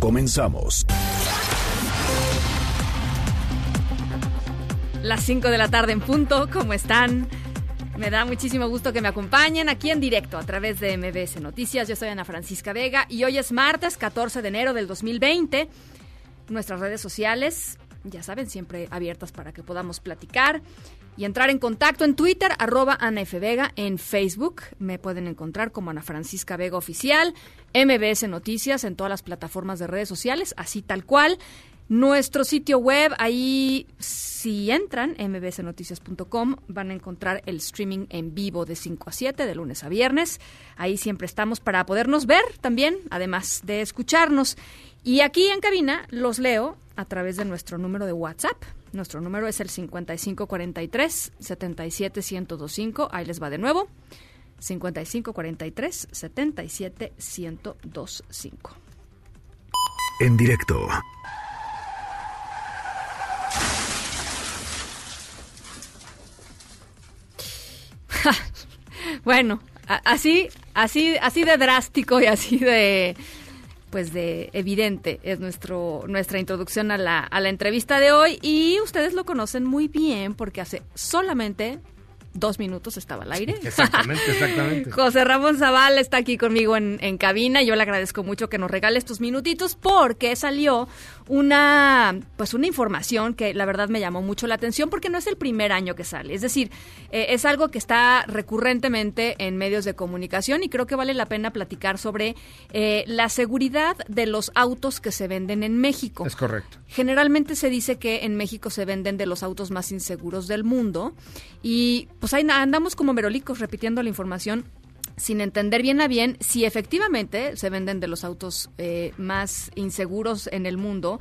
Comenzamos. Las 5 de la tarde en punto, ¿cómo están? Me da muchísimo gusto que me acompañen aquí en directo a través de MBS Noticias. Yo soy Ana Francisca Vega y hoy es martes 14 de enero del 2020. Nuestras redes sociales, ya saben, siempre abiertas para que podamos platicar y entrar en contacto en Twitter, arroba Ana F. Vega, en Facebook. Me pueden encontrar como Ana Francisca Vega Oficial, MBS Noticias en todas las plataformas de redes sociales, así tal cual. Nuestro sitio web, ahí si entran, mbsnoticias.com, van a encontrar el streaming en vivo de 5 a 7, de lunes a viernes. Ahí siempre estamos para podernos ver también, además de escucharnos. Y aquí en cabina los leo a través de nuestro número de WhatsApp. Nuestro número es el 5543 77125. Ahí les va de nuevo. 5543 77125. En directo. Bueno, así, así, así de drástico y así de, pues de evidente es nuestro, nuestra introducción a la, a la entrevista de hoy y ustedes lo conocen muy bien porque hace solamente dos minutos estaba al aire. Exactamente, exactamente. José Ramón Zaval está aquí conmigo en, en cabina. Yo le agradezco mucho que nos regale estos minutitos porque salió una, pues una información que la verdad me llamó mucho la atención porque no es el primer año que sale. Es decir, eh, es algo que está recurrentemente en medios de comunicación y creo que vale la pena platicar sobre eh, la seguridad de los autos que se venden en México. Es correcto. Generalmente se dice que en México se venden de los autos más inseguros del mundo y pues ahí andamos como merolicos repitiendo la información sin entender bien a bien si efectivamente se venden de los autos eh, más inseguros en el mundo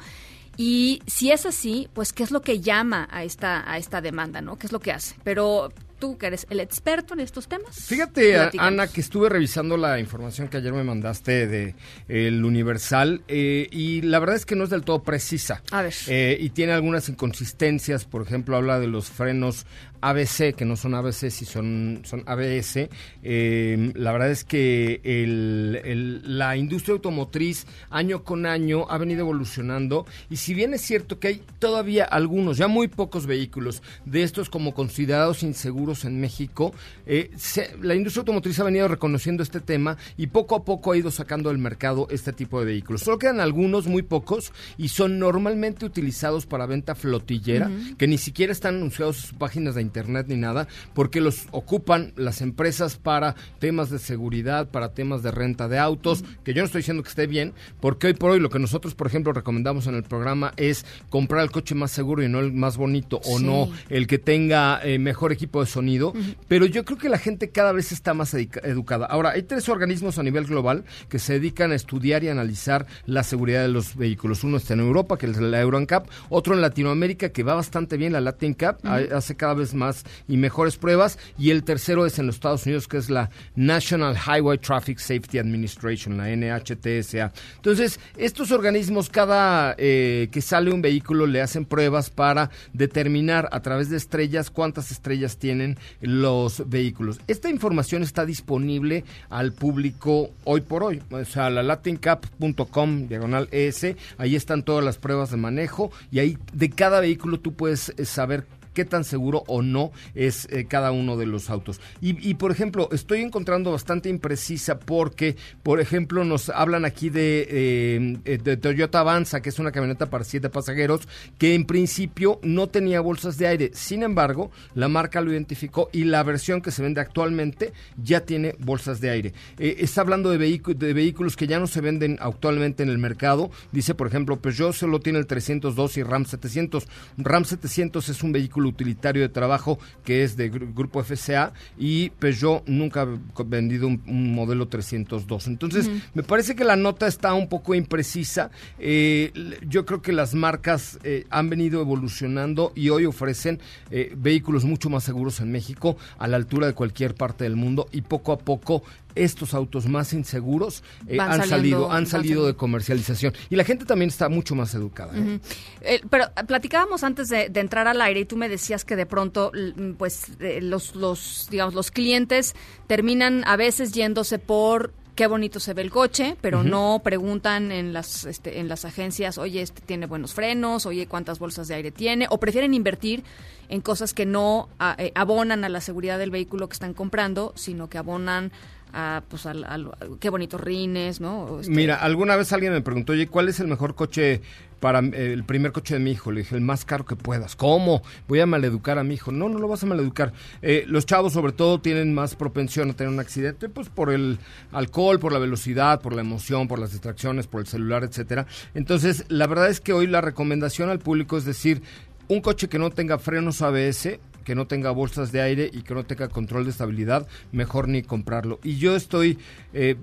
y si es así, pues qué es lo que llama a esta a esta demanda, ¿no? ¿Qué es lo que hace? Pero tú que eres el experto en estos temas. Fíjate. Ana, que estuve revisando la información que ayer me mandaste de El Universal eh, y la verdad es que no es del todo precisa. A ver. Eh, y tiene algunas inconsistencias, por ejemplo, habla de los frenos ABC, que no son ABC, si son, son ABS. Eh, la verdad es que el- el- la industria automotriz año con año ha venido evolucionando y si bien es cierto que hay todavía algunos, ya muy pocos vehículos de estos como considerados inseguros en México, eh, se- la industria automotriz ha venido reconociendo este tema y poco a poco ha ido sacando del mercado este tipo de vehículos. Solo quedan algunos, muy pocos, y son normalmente utilizados para venta flotillera, que ni siquiera están anunciados en sus páginas de internet ni nada, porque los ocupan las empresas para temas de seguridad, para temas de renta de autos, que yo no estoy diciendo que esté bien, porque hoy por hoy lo que nosotros, por ejemplo, recomendamos en el programa es comprar el coche más seguro y no el más bonito, o Sí. no el que tenga eh, mejor equipo de sonido, pero yo creo que la gente cada vez está más educada. Ahora, hay tres organismos a nivel global que se dedican a estudiar y analizar la seguridad de los vehículos. Uno está en Europa, que es la Euro NCAP, otro en Latinoamérica, que va bastante bien, la Latin Cap, ha- hace cada vez más y mejores pruebas, y el tercero es en los Estados Unidos, que es la National Highway Traffic Safety Administration, la NHTSA. Entonces, estos organismos, cada eh, que sale un vehículo, le hacen pruebas para determinar a través de estrellas cuántas estrellas tienen los vehículos. Esta información está disponible al público hoy por hoy. O sea, la latincap.com, diagonal ES, ahí están todas las pruebas de manejo y ahí de cada vehículo tú puedes eh, saber qué tan seguro o no es eh, cada uno de los autos. Y, por ejemplo, estoy encontrando bastante imprecisa porque, por ejemplo, nos hablan aquí de, eh, eh, de Toyota Avanza, que es una camioneta para siete pasajeros, que en principio no tenía bolsas de aire. Sin embargo, la marca lo identificó y la versión que se vende actualmente ya tiene bolsas de aire. Está hablando de, de vehículos que ya no se venden actualmente en el mercado. Dice, por ejemplo, Peugeot solo tiene el 302 y Ram 700. Ram 700 es un vehículo utilitario de trabajo que es de Grupo FCA y Peugeot nunca ha vendido un, modelo 302. Entonces, me parece que la nota está un poco imprecisa. Eh, yo creo que las marcas eh, han venido evolucionando y hoy ofrecen eh, vehículos mucho más seguros en México a la altura de cualquier parte del mundo y poco a poco estos autos más inseguros eh, han salido, han salido de comercialización. Y la gente también está mucho más educada. ¿eh? Eh, pero platicábamos antes de, entrar al aire y tú me decías que de pronto, pues, los, los, digamos, los clientes terminan a veces yéndose por qué bonito se ve el coche, pero no preguntan en las este, en las agencias, oye, este tiene buenos frenos, oye, cuántas bolsas de aire tiene, o prefieren invertir en cosas que no abonan a la seguridad del vehículo que están comprando, sino que abonan a, pues, al, qué bonitos rines, ¿no? Este Mira, alguna vez alguien me preguntó, oye, ¿cuál es el mejor coche para el primer coche de mi hijo? Le dije, el más caro que puedas. ¿Cómo? Voy a maleducar a mi hijo. No, no lo vas a maleducar. Eh, los chavos, sobre todo, tienen más propensión a tener un accidente, pues por el alcohol, por la velocidad, por la emoción, por las distracciones, por el celular, etcétera. Entonces, la verdad es que hoy la recomendación al público es decir, un coche que no tenga frenos ABS que no tenga bolsas de aire y que no tenga control de estabilidad, mejor ni comprarlo. Y yo estoy, eh,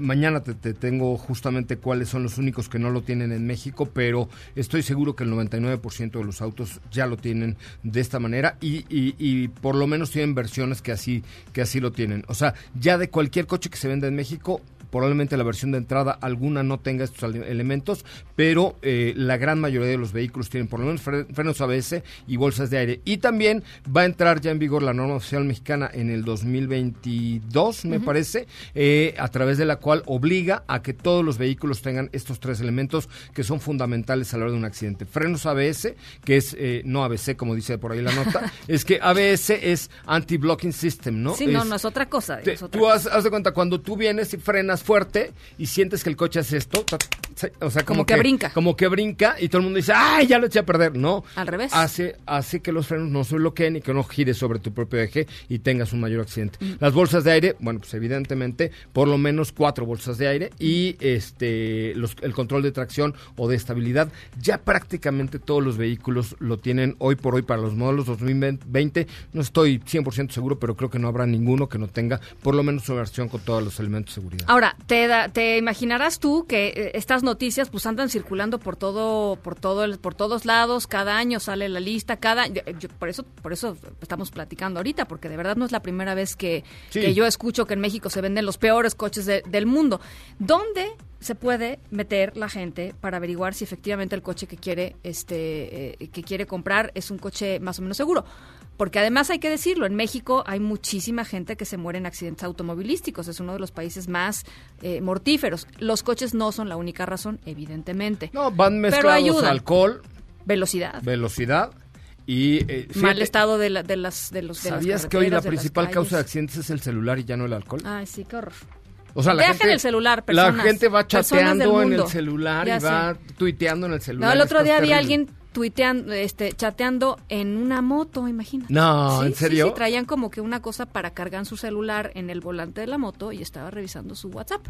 mañana te, tengo justamente cuáles son los únicos que no lo tienen en México, pero estoy seguro que el 99% de los autos ya lo tienen de esta manera y, y, por lo menos tienen versiones que así, que así lo tienen. O sea, ya de cualquier coche que se venda en México, probablemente la versión de entrada alguna no tenga estos elementos, pero eh, la gran mayoría de los vehículos tienen por lo menos frenos ABS y bolsas de aire. Y también va a entrar ya en vigor la norma oficial mexicana en el 2022, me parece, eh, a través de la cual obliga a que todos los vehículos tengan estos tres elementos que son fundamentales a la hora de un accidente. Frenos ABS, que es eh, no ABC, como dice por ahí la nota, es que ABS es anti-blocking system, ¿no? Sí, no, no es otra cosa. tú haz de cuenta, cuando tú vienes y frenas fuerte y sientes que el coche hace esto, o sea, como, que, brinca. Como que brinca y todo el mundo dice, ¡ay, ya lo eché a perder! No. Al revés. Hace, hace que los frenos no se bloqueen y que no gires sobre tu propio eje y tengas un mayor accidente. Mm. Las bolsas de aire, bueno, pues evidentemente, por lo menos cuatro bolsas de aire y este el control de tracción o de estabilidad. Ya prácticamente todos los vehículos lo tienen hoy por hoy para los modelos 2020. No estoy 100% seguro, pero creo que no habrá ninguno que no tenga por lo menos una versión con todos los elementos de seguridad. Ahora, te, te imaginarás tú que eh, estas noticias pues andan circulando por todo, por todo, el, por todos lados. Cada año sale la lista, cada, por eso, por eso estamos platicando ahorita, porque de verdad no es la primera vez que, yo escucho que en México se venden los peores coches del mundo. ¿Dónde se puede meter la gente para averiguar si efectivamente el coche que quiere este eh, que quiere comprar es un coche más o menos seguro porque además hay que decirlo, en México hay muchísima gente que se muere en accidentes automovilísticos, es uno de los países más eh, mortíferos. Los coches no son la única razón, evidentemente. No, van mezclados alcohol, velocidad. Velocidad y eh, mal estado de, de las de los ¿Sabías que hoy la principal causa de accidentes es el celular y ya no el alcohol? Ay, sí, qué horror. O sea, la gente, el celular, personas, La gente va chateando en el celular y va tuiteando en el celular. No, el otro día vi a alguien tuiteando, este, chateando en una moto, imagínate. No, ¿en serio? Sí, traían como que una cosa para cargar su celular en el volante de la moto y estaba revisando su WhatsApp.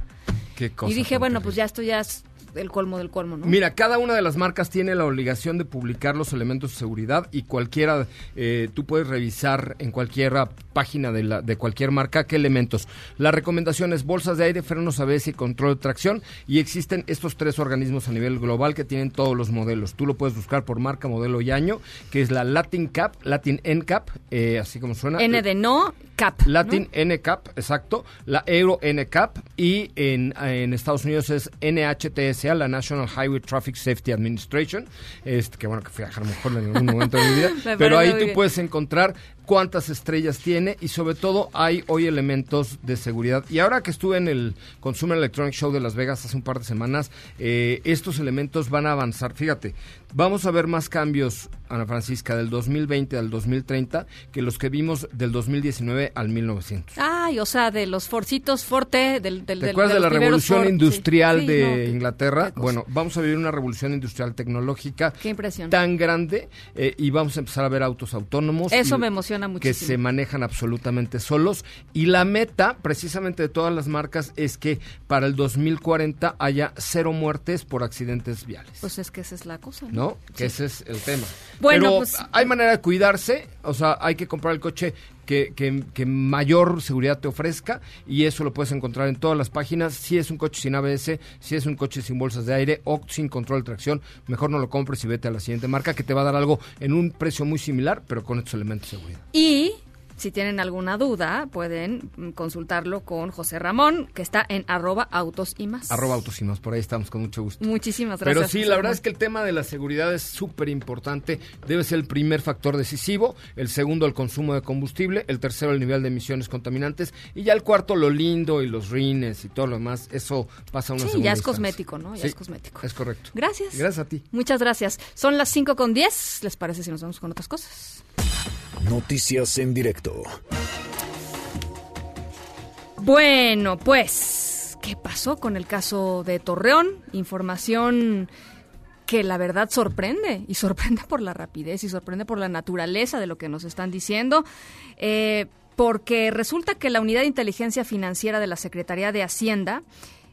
Qué cosa. Y dije, bueno, pues ya esto ya es el colmo del colmo, ¿no? Mira, cada una de las marcas tiene la obligación de publicar los elementos de seguridad y cualquiera, eh, tú puedes revisar en cualquier página de, la, de cualquier marca qué elementos. La recomendación es bolsas de aire, frenos ABS y control de tracción y existen estos tres organismos a nivel global que tienen todos los modelos. Tú lo puedes buscar por marca, modelo y año, que es la Latin Cap, Latin NCAP, eh, así como suena. N de no, Cap. Latin NCAP, exacto. La Euro NCAP y en, en Estados Unidos es NHTS la National Highway Traffic Safety Administration, este, que bueno, que fui a mejor en algún momento de mi vida, pero ahí tú puedes encontrar cuántas estrellas tiene y sobre todo hay hoy elementos de seguridad. Y ahora que estuve en el Consumer Electronic Show de Las Vegas hace un par de semanas, eh, estos elementos van a avanzar. Fíjate, vamos a ver más cambios, Ana Francisca, del 2020 al 2030 que los que vimos del 2019 al 1900. Ay, o sea, de los forcitos Forte, del... del ¿Te acuerdas de, la revolución industrial de Inglaterra? Inglaterra. Bueno, vamos a vivir una revolución industrial tecnológica Qué impresión. tan grande eh, y vamos a empezar a ver autos autónomos. Eso y- me emociona Que muchísimo. se manejan absolutamente solos. Y la meta, precisamente de todas las marcas, es que para el 2040 haya cero muertes por accidentes viales. Pues es que esa es la cosa. ¿no? ¿No? Que ese es el tema. Bueno, Pero pues- hay manera de cuidarse, o sea, hay que comprar el coche que, que, que mayor seguridad te ofrezca y eso lo puedes encontrar en todas las páginas. Si es un coche sin ABS, si es un coche sin bolsas de aire o sin control de tracción, mejor no lo compres y vete a la siguiente marca que te va a dar algo en un precio muy similar, pero con estos elementos de seguridad. Y si tienen alguna duda, pueden mm, consultarlo con José Ramón, que está en arroba autos y más. Arroba autos y más, por ahí estamos con mucho gusto. Muchísimas gracias. Pero sí, José la verdad Ramón. es que el tema de la seguridad es súper importante. Debe ser el primer factor decisivo. El segundo, el consumo de combustible. El tercero, el nivel de emisiones contaminantes. Y ya el cuarto, lo lindo y los rines y todo lo demás. Eso pasa a una Sí, segunda ya es cosmético, ¿no? Ya Sí, es cosmético. Es correcto. Gracias. Gracias a ti. Muchas gracias. Son las 5 con 10. ¿Les parece si nos vamos con otras cosas? Noticias en directo. Bueno, pues, ¿qué pasó con el caso de Torreón? Información que la verdad sorprende, y sorprende por la rapidez, y sorprende por la naturaleza de lo que nos están diciendo, eh, porque resulta que la Unidad de Inteligencia Financiera de la Secretaría de Hacienda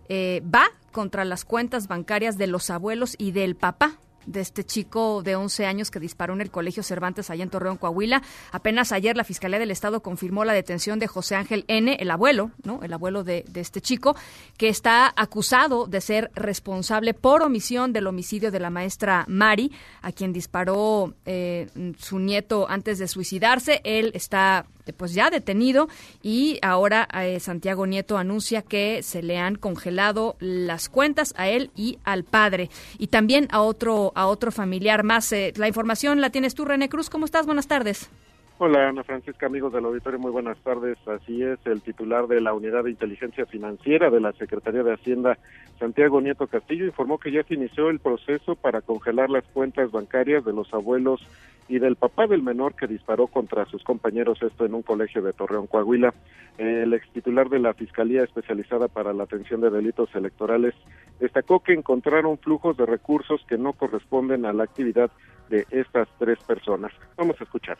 eh, va contra las cuentas bancarias de los abuelos y del papá de este chico de 11 años que disparó en el Colegio Cervantes allá en Torreón, Coahuila. Apenas ayer la Fiscalía del Estado confirmó la detención de José Ángel N., el abuelo, ¿no? El abuelo de, este chico, que está acusado de ser responsable por omisión del homicidio de la maestra Mari, a quien disparó eh, su nieto antes de suicidarse. Él está eh, pues ya detenido y ahora eh, Santiago Nieto anuncia que se le han congelado las cuentas a él y al padre y también a otro a otro familiar más. Eh, la información la tienes tú, René Cruz. ¿Cómo estás? Buenas tardes. Hola Ana Francisca, amigos del auditorio, muy buenas tardes. Así es, el titular de la Unidad de Inteligencia Financiera de la Secretaría de Hacienda, Santiago Nieto Castillo, informó que ya se inició el proceso para congelar las cuentas bancarias de los abuelos y del papá del menor que disparó contra sus compañeros, esto en un colegio de Torreón, Coahuila. El ex titular de la Fiscalía Especializada para la Atención de Delitos Electorales destacó que encontraron flujos de recursos que no corresponden a la actividad de estas tres personas. Vamos a escuchar.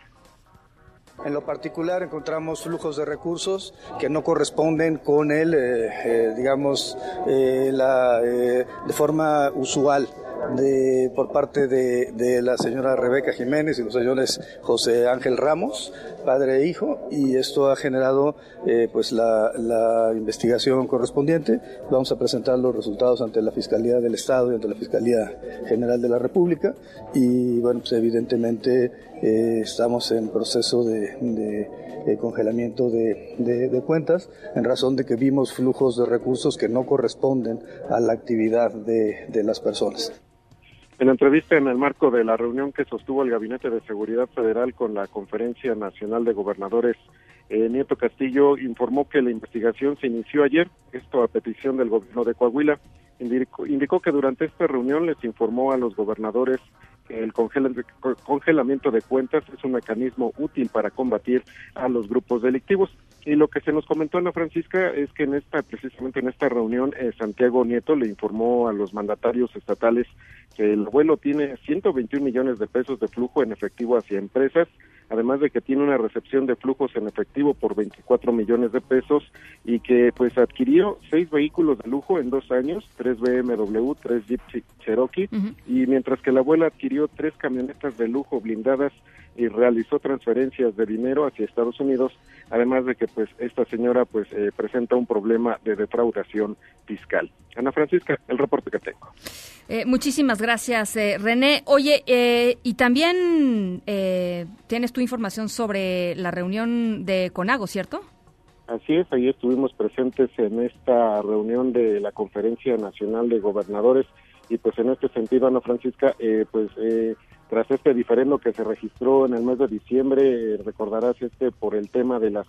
En lo particular encontramos flujos de recursos que no corresponden con el, eh, eh, digamos, eh, la, de forma usual de, por parte de, la señora Rebeca Jiménez y los señores José Ángel Ramos, padre e hijo, y esto ha generado pues la, la investigación correspondiente. Vamos a presentar los resultados ante la Fiscalía del Estado y ante la Fiscalía General de la República y bueno, pues evidentemente eh, estamos en proceso de, eh, congelamiento de, cuentas en razón de que vimos flujos de recursos que no corresponden a la actividad de, las personas. En entrevista en el marco de la reunión que sostuvo el Gabinete de Seguridad Federal con la Conferencia Nacional de Gobernadores, eh, Nieto Castillo informó que la investigación se inició ayer, esto a petición del gobierno de Coahuila. Indicó, indicó que durante esta reunión les informó a los gobernadores que el congelamiento de cuentas es un mecanismo útil para combatir a los grupos delictivos. Y lo que se nos comentó Ana Francisca es que en esta, precisamente en esta reunión, eh, Santiago Nieto le informó a los mandatarios estatales que el abuelo tiene 121 millones de pesos de flujo en efectivo hacia empresas, además de que tiene una recepción de flujos en efectivo por 24 millones de pesos y que pues adquirió seis vehículos de lujo en dos años, tres BMW, tres Jeep Cherokee, uh -huh. y mientras que la abuela adquirió tres camionetas de lujo blindadas y realizó transferencias de dinero hacia Estados Unidos, además de que pues esta señora pues eh, presenta un problema de defraudación fiscal. Ana Francisca, el reporte que tengo. Eh, muchísimas gracias, eh, René. Oye, eh, y también eh, tienes tu información sobre la reunión de Conago, ¿cierto? Así es, ahí estuvimos presentes en esta reunión de la Conferencia Nacional de Gobernadores y pues en este sentido, Ana Francisca, eh, pues eh, tras este diferendo que se registró en el mes de diciembre, recordarás este por el tema de las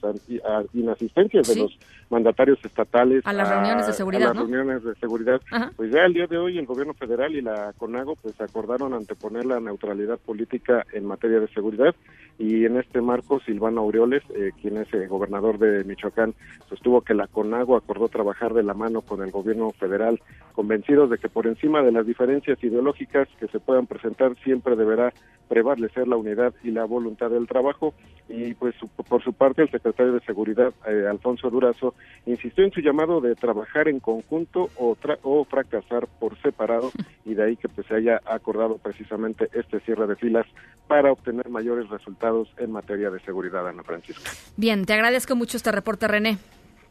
inasistencias de los mandatarios estatales a las reuniones de seguridad, a las reuniones de seguridad. Pues ya el día de hoy el gobierno federal y la CONAGO pues acordaron anteponer la neutralidad política en materia de seguridad y en este marco Silvano Aureoles, eh, quien es el gobernador de Michoacán, sostuvo que la CONAGO acordó trabajar de la mano con el gobierno federal, convencidos de que por encima de las diferencias ideológicas que se puedan presentar siempre deberá prevalecer la unidad y la voluntad del trabajo y pues por su parte el secretario de Seguridad eh, Alfonso Durazo insistió en su llamado de trabajar en conjunto o, o fracasar por separado y de ahí que pues se haya acordado precisamente este cierre de filas para obtener mayores resultados en materia de seguridad, Ana Francisca. Bien, te agradezco mucho este reporte, René.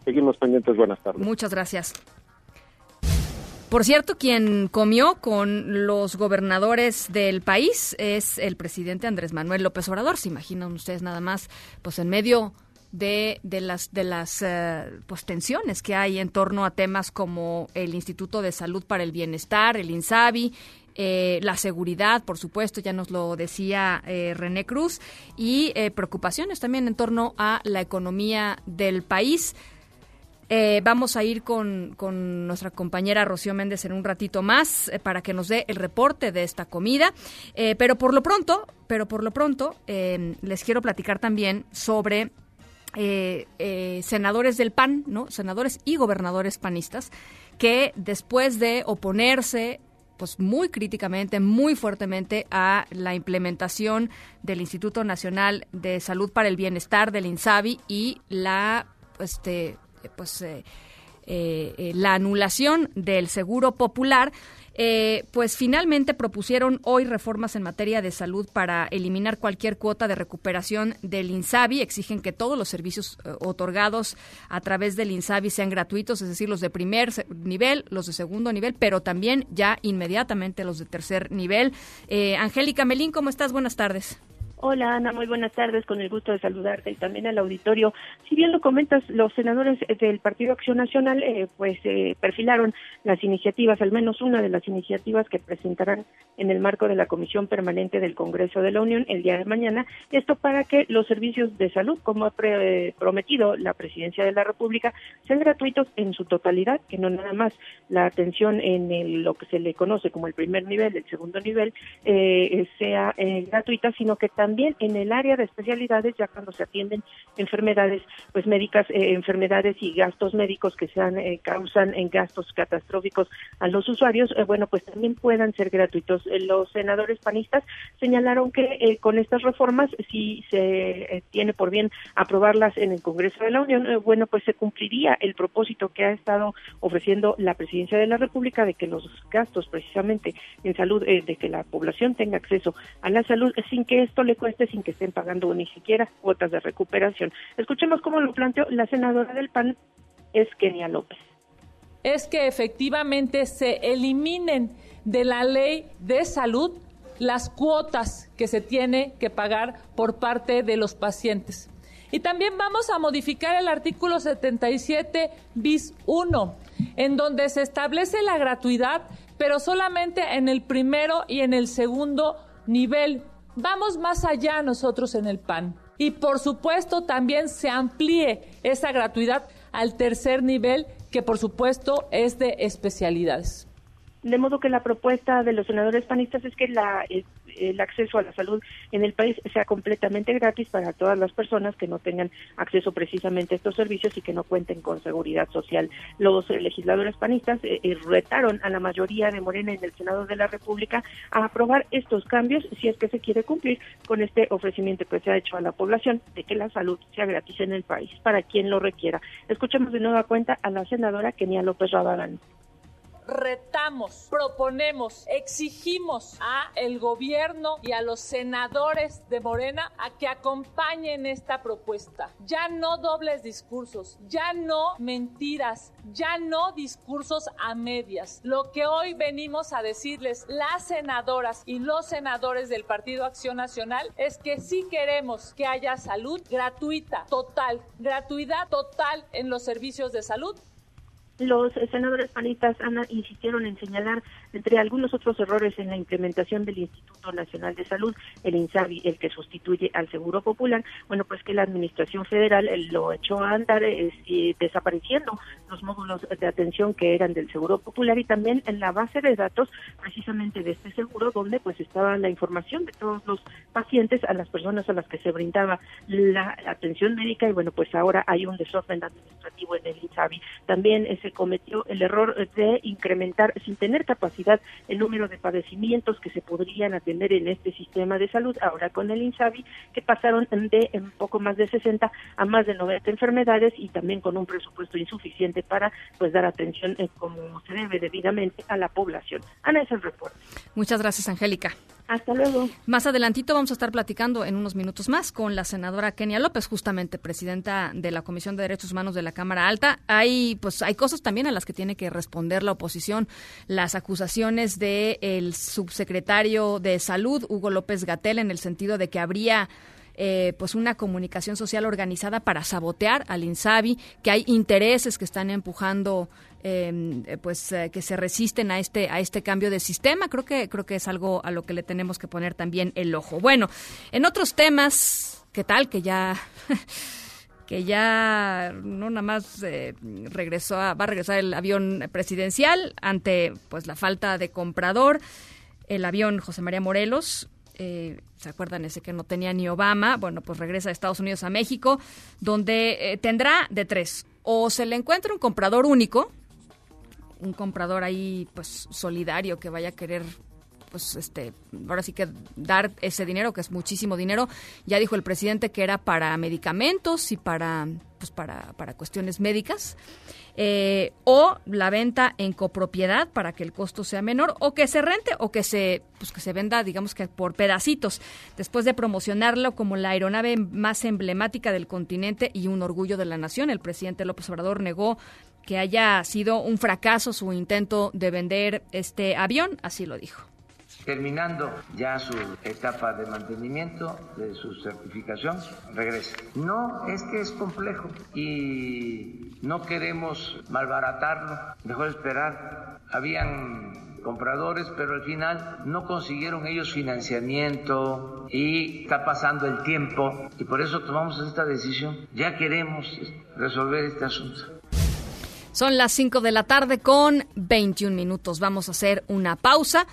Seguimos pendientes, buenas tardes. Muchas gracias. Por cierto, quien comió con los gobernadores del país es el presidente Andrés Manuel López Obrador. Se imaginan ustedes nada más, pues en medio de, de las, de las eh, pues, tensiones que hay en torno a temas como el Instituto de Salud para el Bienestar, el INSABI, eh, la seguridad, por supuesto, ya nos lo decía eh, René Cruz, y preocupaciones también en torno a la economía del país. Eh, vamos a ir con, nuestra compañera Rocío Méndez en un ratito más eh, para que nos dé el reporte de esta comida. Eh, pero por lo pronto, pero por lo pronto, les quiero platicar también sobre senadores del PAN, ¿no? Senadores y gobernadores panistas que después de oponerse pues muy críticamente, muy fuertemente a la implementación del Instituto Nacional de Salud para el Bienestar del INSABI y la este pues eh, eh, la anulación del seguro popular, eh, pues finalmente propusieron hoy reformas en materia de salud para eliminar cualquier cuota de recuperación del INSABI. Exigen que todos los servicios otorgados a través del INSABI sean gratuitos, es decir, los de primer nivel, los de segundo nivel, pero también ya inmediatamente los de tercer nivel. Angélica Melín, ¿cómo estás? Buenas tardes. Hola Ana, muy buenas tardes, con el gusto de saludarte y también al auditorio. Si bien lo comentas, los senadores del Partido Acción Nacional eh, pues eh, perfilaron las iniciativas, al menos una de las iniciativas que presentarán en el marco de la Comisión Permanente del Congreso de la Unión el día de mañana, esto para que los servicios de salud, como ha prometido la Presidencia de la República, sean gratuitos en su totalidad, que no nada más la atención en lo que se le conoce como el primer nivel, el segundo nivel, eh, sea gratuita, sino que también también en el área de especialidades, ya cuando se atienden enfermedades pues médicas, eh, enfermedades y gastos médicos que sean eh, causan en gastos catastróficos a los usuarios, eh, bueno, pues también puedan ser gratuitos. los senadores panistas señalaron que con estas reformas, si se tiene por bien aprobarlas en el Congreso de la Unión, bueno, pues se cumpliría el propósito que ha estado ofreciendo la Presidencia de la República de que los gastos precisamente en salud, de que la población tenga acceso a la salud sin que esto le cueste sin que estén pagando ni siquiera cuotas de recuperación. Escuchemos cómo lo planteó la senadora del PAN, es Kenia López. Es que efectivamente se eliminen de la ley de salud las cuotas que se tiene que pagar por parte de los pacientes. Y también vamos a modificar el artículo 77 bis 1, en donde se establece la gratuidad, pero solamente en el primero y en el segundo nivel Vamos más allá nosotros en el PAN. Y por supuesto también se amplíe esa gratuidad al tercer nivel, que por supuesto es de especialidades. De modo que la propuesta de los senadores panistas es que la, el acceso a la salud en el país sea completamente gratis para todas las personas que no tengan acceso precisamente a estos servicios y que no cuenten con seguridad social. Los legisladores panistas eh, eh, retaron a la mayoría de Morena en el Senado de la República a aprobar estos cambios si es que se quiere cumplir con este ofrecimiento que se ha hecho a la población de que la salud sea gratis en el país para quien lo requiera. Escuchemos de nueva cuenta a la senadora Kenia López Rabadán retamos, proponemos, exigimos a el gobierno y a los senadores de Morena a que acompañen esta propuesta. Ya no dobles discursos, ya no mentiras, ya no discursos a medias. Lo que hoy venimos a decirles las senadoras y los senadores del Partido Acción Nacional es que sí queremos que haya salud gratuita, total, gratuidad total en los servicios de salud los senadores panistas Ana insistieron en señalar Entre algunos otros errores en la implementación del Instituto Nacional de Salud, el INSABI, el que sustituye al Seguro Popular, bueno, pues que la Administración Federal eh, lo echó a andar eh, desapareciendo los módulos de atención que eran del Seguro Popular y también en la base de datos precisamente de este seguro donde pues estaba la información de todos los pacientes a las personas a las que se brindaba la atención médica y bueno, pues ahora hay un desorden administrativo en el INSABI. También eh, se cometió el error de incrementar sin tener capacidad el número de padecimientos que se podrían atender en este sistema de salud ahora con el INSABI que pasaron de un poco más de 60 a más de 90 enfermedades y también con un presupuesto insuficiente para pues dar atención eh, como se debe debidamente a la población. Ana es el reporte. Muchas gracias, Angélica. Hasta luego. Más adelantito vamos a estar platicando en unos minutos más con la senadora Kenia López, justamente presidenta de la Comisión de Derechos Humanos de la Cámara Alta. Hay pues hay cosas también a las que tiene que responder la oposición, las acusaciones del el subsecretario de Salud Hugo López Gatel en el sentido de que habría eh, pues una comunicación social organizada para sabotear al INSABI, que hay intereses que están empujando em, eh, pues eh, que se resisten a este a este cambio de sistema. Creo que creo que es algo a lo que le tenemos que poner también el ojo. Bueno en otros temas qué tal que ya que ya no nada más regresó va a regresar el avión presidencial ante pues la falta de comprador el avión José María Morelos eh, ¿se acuerdan ese que no tenía ni Obama? Bueno, pues regresa de Estados Unidos a México, donde eh, tendrá de tres. O se le encuentra un comprador único, un comprador ahí pues solidario que vaya a querer pues este ahora sí que dar ese dinero que es muchísimo dinero. Ya dijo el presidente que era para medicamentos y para pues para, para cuestiones médicas. Eh, o la venta en copropiedad para que el costo sea menor o que se rente o que se pues que se venda digamos que por pedacitos. Después de promocionarlo como la aeronave más emblemática del continente y un orgullo de la nación el presidente López Obrador negó que haya sido un fracaso su intento de vender este avión así lo dijo terminando ya su etapa de mantenimiento, de su certificación, regresa. No, es que es complejo y no queremos malbaratarlo, mejor esperar. Habían compradores, pero al final no consiguieron ellos financiamiento y está pasando el tiempo y por eso tomamos esta decisión. Ya queremos resolver este asunto. Son las 5 de la tarde con 21 minutos. Vamos a hacer una pausa.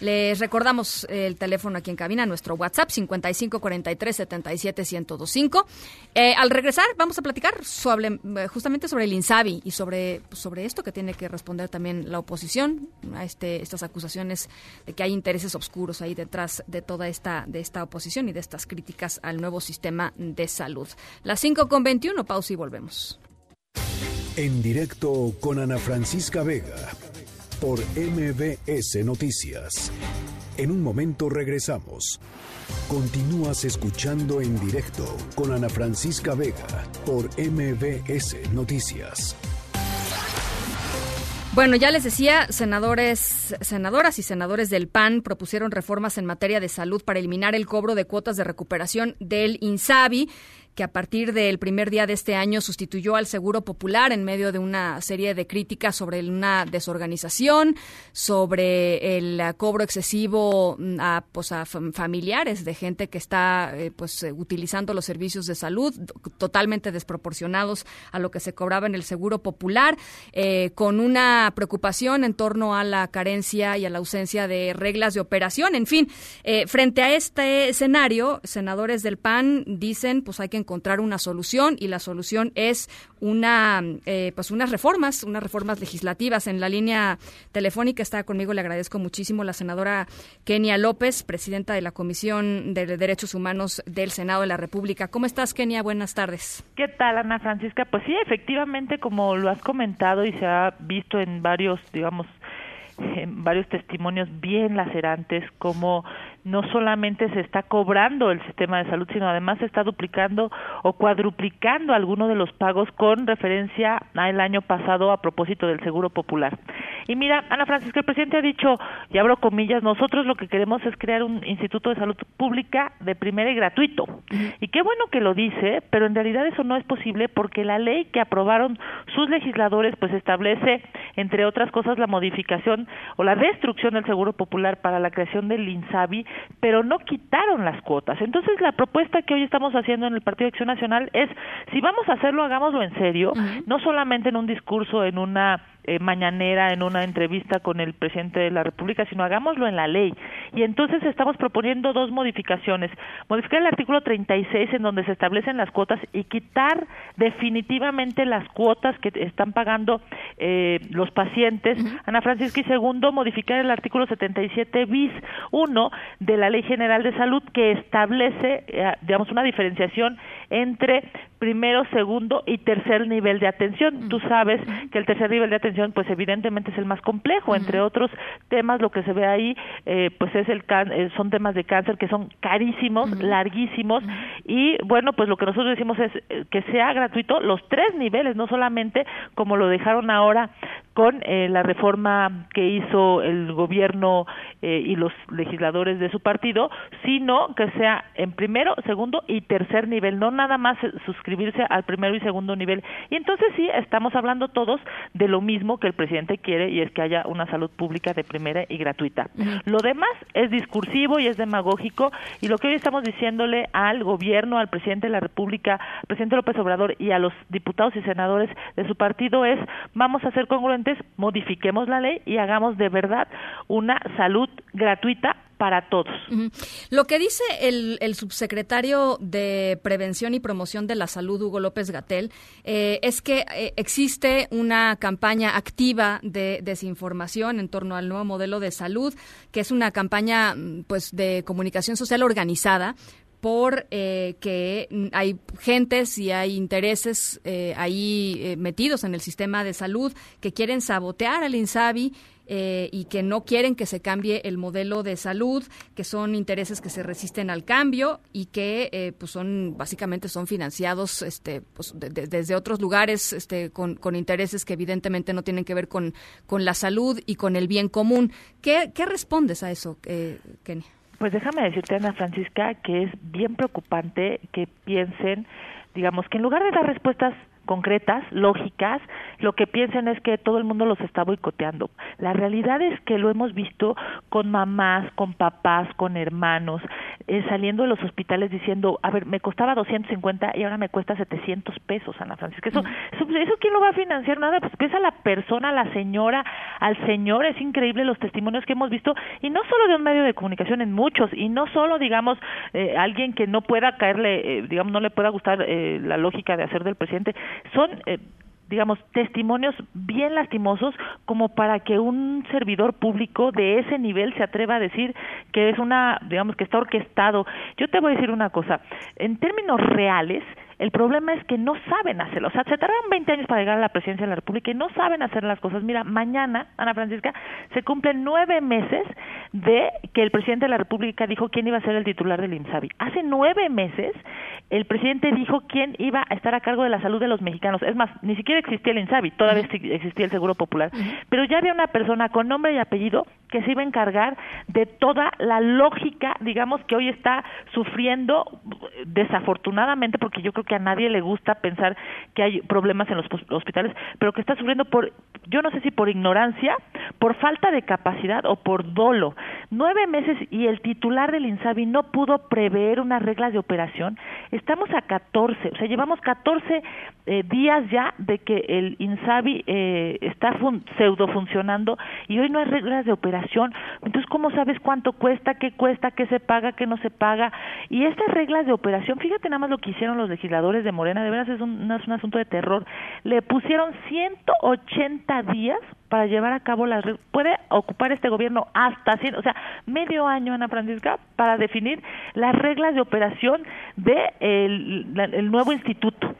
Les recordamos el teléfono aquí en cabina, nuestro WhatsApp 5543771025. Eh, al regresar vamos a platicar sobre, eh, justamente sobre el INSABI y sobre, sobre esto que tiene que responder también la oposición a este, estas acusaciones de que hay intereses oscuros ahí detrás de toda esta, de esta oposición y de estas críticas al nuevo sistema de salud. Las 5 con 21, pausa y volvemos. En directo con Ana Francisca Vega por MBS Noticias. En un momento regresamos. Continúas escuchando en directo con Ana Francisca Vega por MBS Noticias. Bueno, ya les decía, senadores, senadoras y senadores del PAN propusieron reformas en materia de salud para eliminar el cobro de cuotas de recuperación del INSABI que a partir del primer día de este año sustituyó al Seguro Popular en medio de una serie de críticas sobre una desorganización, sobre el cobro excesivo mm, a, pues, a familiares de gente que está eh, pues eh, utilizando los servicios de salud totalmente desproporcionados a lo que se cobraba en el Seguro Popular, eh, con una preocupación en torno a la carencia y a la ausencia de reglas de operación. En fin, frente a este escenario, senadores del PAN dicen pues hay que encontrar una solución y la solución es una eh, pues unas reformas, unas reformas legislativas. En la línea telefónica está conmigo, le agradezco muchísimo la senadora Kenia López, presidenta de la Comisión de Derechos Humanos del Senado de la República. ¿Cómo estás, Kenia? Buenas tardes. ¿Qué tal, Ana Francisca? Pues sí, efectivamente, como lo has comentado y se ha visto en varios, digamos, en varios testimonios bien lacerantes como no solamente se está cobrando el sistema de salud, sino además se está duplicando o cuadruplicando algunos de los pagos con referencia al año pasado a propósito del Seguro Popular. Y mira, Ana Francisca, el presidente ha dicho, y abro comillas, nosotros lo que queremos es crear un instituto de salud pública de primera y gratuito. Y qué bueno que lo dice, pero en realidad eso no es posible porque la ley que aprobaron sus legisladores pues establece, entre otras cosas, la modificación o la destrucción del Seguro Popular para la creación del INSABI, pero no quitaron las cuotas. Entonces, la propuesta que hoy estamos haciendo en el Partido de Acción Nacional es, si vamos a hacerlo, hagámoslo en serio, no solamente en un discurso, en una eh, mañanera en una entrevista con el presidente de la República, sino hagámoslo en la ley. Y entonces estamos proponiendo dos modificaciones. Modificar el artículo 36 en donde se establecen las cuotas y quitar definitivamente las cuotas que están pagando eh, los pacientes. Ana Francisca y segundo, modificar el artículo 77 bis 1 de la Ley General de Salud que establece, eh, digamos, una diferenciación entre primero, segundo y tercer nivel de atención. Tú sabes que el tercer nivel de atención, pues evidentemente es el más complejo. Entre otros temas, lo que se ve ahí, eh, pues es el eh, son temas de cáncer que son carísimos, larguísimos. Y bueno, pues lo que nosotros decimos es eh, que sea gratuito los tres niveles, no solamente como lo dejaron ahora con la reforma que hizo el gobierno y los legisladores de su partido, sino que sea en primero, segundo y tercer nivel, no nada más suscribirse al primero y segundo nivel. Y entonces sí, estamos hablando todos de lo mismo que el presidente quiere y es que haya una salud pública de primera y gratuita. Lo demás es discursivo y es demagógico y lo que hoy estamos diciéndole al gobierno, al presidente de la República, al presidente López Obrador y a los diputados y senadores de su partido es vamos a ser congruentes, modifiquemos la ley y hagamos de verdad una salud gratuita para todos. Lo que dice el, subsecretario de Prevención y Promoción de la Salud, Hugo López Gatel, eh, es que eh, existe una campaña activa de desinformación en torno al nuevo modelo de salud, que es una campaña mm, pues de comunicación social organizada por eh, que hay gentes y hay intereses ahí metidos en el sistema de salud que quieren sabotear al INSABI eh, y que no quieren que se cambie el modelo de salud, que son intereses que se resisten al cambio y que eh, pues son básicamente son financiados este, pues, desde otros lugares este, con, intereses que evidentemente no tienen que ver con, con la salud y con el bien común. ¿Qué, qué respondes a eso, eh, Kenny? Pues déjame decirte, Ana Francisca, que es bien preocupante que piensen, digamos, que en lugar de dar respuestas concretas, lógicas, lo que piensan es que todo el mundo los está boicoteando. La realidad es que lo hemos visto con mamás, con papás, con hermanos, eh, saliendo de los hospitales diciendo, a ver, me costaba 250 y ahora me cuesta 700 pesos, Ana Francisca. Eso, eso, eso, ¿quién lo va a financiar? Nada, pues pesa la persona, a la señora, al señor. Es increíble los testimonios que hemos visto y no solo de un medio de comunicación, en muchos, y no solo, digamos, eh, alguien que no pueda caerle, eh, digamos, no le pueda gustar la lógica de hacer del presidente, son eh, digamos, testimonios bien lastimosos como para que un servidor público de ese nivel se atreva a decir que es una, digamos, que está orquestado. Yo te voy a decir una cosa, en términos reales, el problema es que no saben hacerlo. O sea, se tardaron 20 años para llegar a la presidencia de la República y no saben hacer las cosas. Mira, mañana, Ana Francisca, se cumplen nueve meses de que el presidente de la República dijo quién iba a ser el titular del INSABI. Hace nueve meses el presidente dijo quién iba a estar a cargo de la salud de los mexicanos. Es más, ni siquiera existía el INSABI, todavía existía el Seguro Popular. Pero ya había una persona con nombre y apellido que se iba a encargar de toda la lógica, digamos, que hoy está sufriendo desafortunadamente, porque yo creo que que a nadie le gusta pensar que hay problemas en los hospitales, pero que está sufriendo por, yo no sé si por ignorancia, por falta de capacidad o por dolo. Nueve meses y el titular del INSABI no pudo prever unas reglas de operación. Estamos a 14, o sea, llevamos 14 eh, días ya de que el INSABI eh, está pseudo funcionando y hoy no hay reglas de operación. Entonces, ¿cómo sabes cuánto cuesta, qué cuesta, qué se paga, qué no se paga? Y estas reglas de operación, fíjate nada más lo que hicieron los legisladores de Morena, de veras es un, es un asunto de terror. Le pusieron 180 días para llevar a cabo las puede ocupar este gobierno hasta o sea medio año Ana Francisca para definir las reglas de operación de el, nuevo instituto.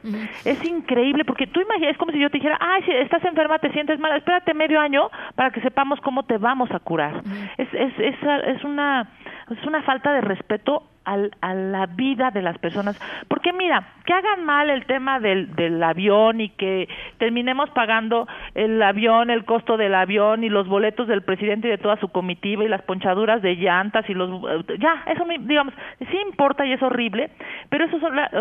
Es increíble porque tú imaginas es como si yo te dijera ay si estás enferma te sientes mal espérate medio año para que sepamos cómo te vamos a curar es, es, es, es una es una falta de respeto a la vida de las personas. Porque mira, que hagan mal el tema del, del avión y que terminemos pagando el avión, el costo del avión y los boletos del presidente y de toda su comitiva y las ponchaduras de llantas y los... Ya, eso digamos, sí importa y es horrible, pero eso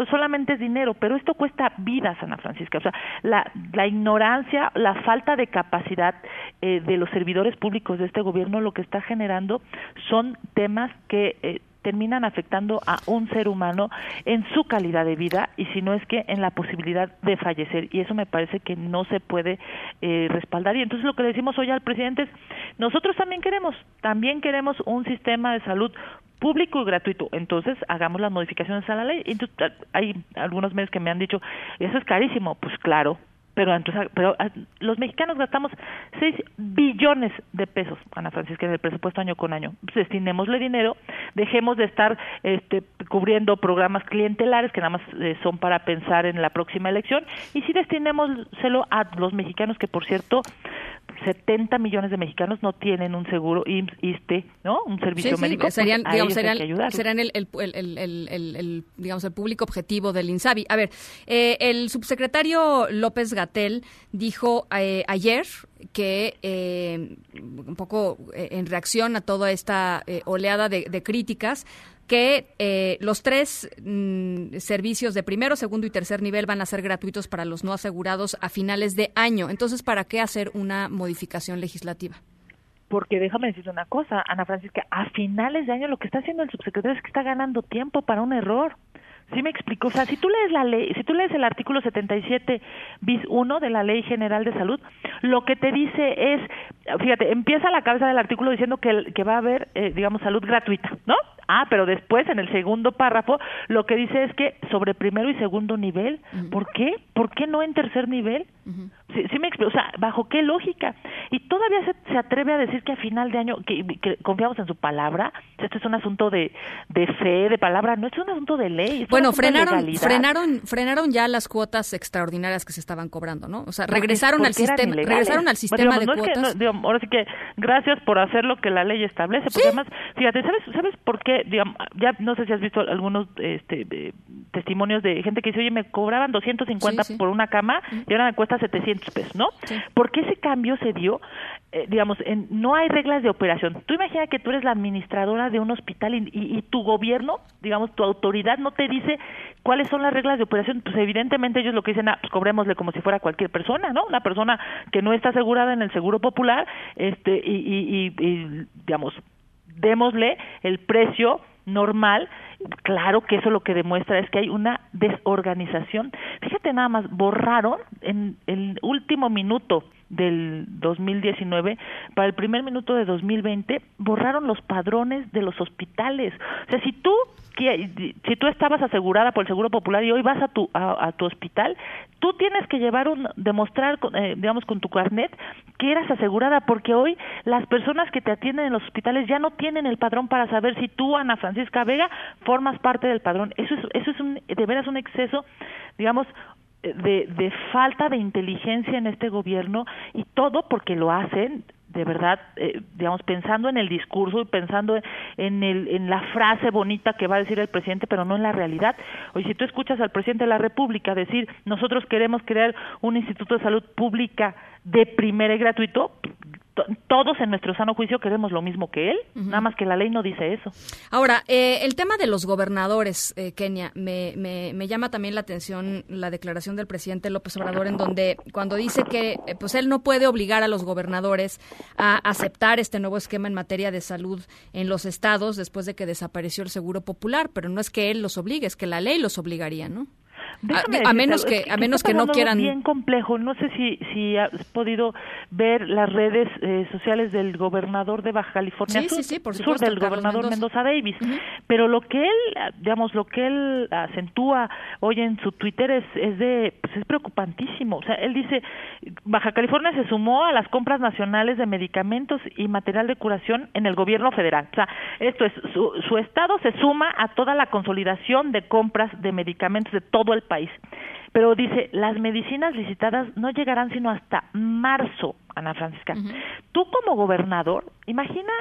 solamente es dinero, pero esto cuesta vidas, Ana Francisca. O sea, la, la ignorancia, la falta de capacidad eh, de los servidores públicos de este gobierno lo que está generando son temas que eh, terminan afectando a un ser humano en su calidad de vida y si no es que en la posibilidad de fallecer y eso me parece que no se puede eh, respaldar y entonces lo que le decimos hoy al presidente es nosotros también queremos también queremos un sistema de salud público y gratuito. Entonces, hagamos las modificaciones a la ley. Hay algunos medios que me han dicho, eso es carísimo. Pues claro, pero entonces pero ah, los mexicanos gastamos 6 billones de pesos, Ana Francisca, en el presupuesto año con año. Pues destinémosle dinero, dejemos de estar este, cubriendo programas clientelares que nada más eh, son para pensar en la próxima elección y sí destinémoselo a los mexicanos que, por cierto, 70 millones de mexicanos no tienen un seguro ISTE, ¿no? Un servicio médico. Pues, serían, digamos, serían, el, el, digamos, el público objetivo del INSABI. A ver, eh, el subsecretario López Gatel dijo eh, ayer que eh, un poco en reacción a toda esta oleada de críticas que eh, los tres mm, servicios de primero, segundo y tercer nivel van a ser gratuitos para los no asegurados a finales de año. Entonces, ¿para qué hacer una modificación legislativa? Porque déjame decirte una cosa, Ana Francisca, a finales de año lo que está haciendo el subsecretario es que está ganando tiempo para un error. Sí me explico, o sea, si tú lees la ley, si tú lees el artículo 77 bis 1 de la Ley General de Salud, lo que te dice es, fíjate, empieza la cabeza del artículo diciendo que, que va a haber, eh, digamos, salud gratuita, ¿no? Ah, pero después en el segundo párrafo lo que dice es que sobre primero y segundo nivel, ¿por qué? ¿Por qué no en tercer nivel? sí, me explico, o sea, ¿bajo qué lógica? Y todavía se, atreve a decir que a final de año, que, confiamos en su palabra, esto es un asunto de, de fe, de palabra, no es un asunto de ley. bueno, frenaron, frenaron, frenaron ya las cuotas extraordinarias que se estaban cobrando, ¿no? O sea, regresaron al sistema, regresaron al sistema de cuotas. ahora sí que gracias por hacer lo que la ley establece, porque además, fíjate, ¿sabes, ¿sabes por qué? Digamos, ya no sé si has visto algunos este, testimonios de gente que dice, oye, me cobraban 250 por una cama y ahora me cuesta 700 pesos, ¿no? Porque ese cambio se dio, eh, digamos, en, no hay reglas de operación. Tú imagina que tú eres la administradora de un hospital y, y, tu gobierno, digamos, tu autoridad no te dice cuáles son las reglas de operación. Pues evidentemente ellos lo que dicen, ah, pues cobrémosle como si fuera cualquier persona, ¿no? Una persona que no está asegurada en el seguro popular, este, y, y, y digamos, démosle el precio normal, claro que eso lo que demuestra es que hay una desorganización. Fíjate nada más, borraron en el último minuto del 2019 para el primer minuto de 2020 borraron los padrones de los hospitales. O sea, si tú si tú estabas asegurada por el Seguro Popular y hoy vas a tu a, tu hospital, tú tienes que llevar un demostrar eh, digamos con tu carnet que eras asegurada porque hoy las personas que te atienden en los hospitales ya no tienen el padrón para saber si tú Ana Francisca Vega formas parte del padrón. Eso es eso es un de veras un exceso digamos de, de falta de inteligencia en este gobierno y todo porque lo hacen de verdad, eh, digamos, pensando en el discurso y pensando en, el, en la frase bonita que va a decir el presidente, pero no en la realidad. Oye, si tú escuchas al presidente de la República decir, nosotros queremos crear un instituto de salud pública de primera y gratuito, todos en nuestro sano juicio queremos lo mismo que él, nada más que la ley no dice eso. Ahora, eh, el tema de los gobernadores, eh, Kenia, me, me, llama también la atención la declaración del presidente López Obrador en donde cuando dice que eh, pues él no puede obligar a los gobernadores a aceptar este nuevo esquema en materia de salud en los estados después de que desapareció el Seguro Popular, pero no es que él los obligue, es que la ley los obligaría, ¿no? A, menos que, a menos que no quieran bien complejo. No sé si si has podido ver las redes eh, sociales del gobernador de Baja California Sur, del gobernador Mendoza, Davis. Pero lo que él digamos lo que él acentúa hoy en su Twitter es es de pues es preocupantísimo. O sea él dice Baja California se sumó a las compras nacionales de medicamentos y material de curación en el gobierno federal. O sea esto es su, su estado se suma a toda la consolidación de compras de medicamentos de todo el país. Pero dice, las medicinas licitadas no llegarán sino hasta marzo, Ana Francisca. Tú como gobernador, imagina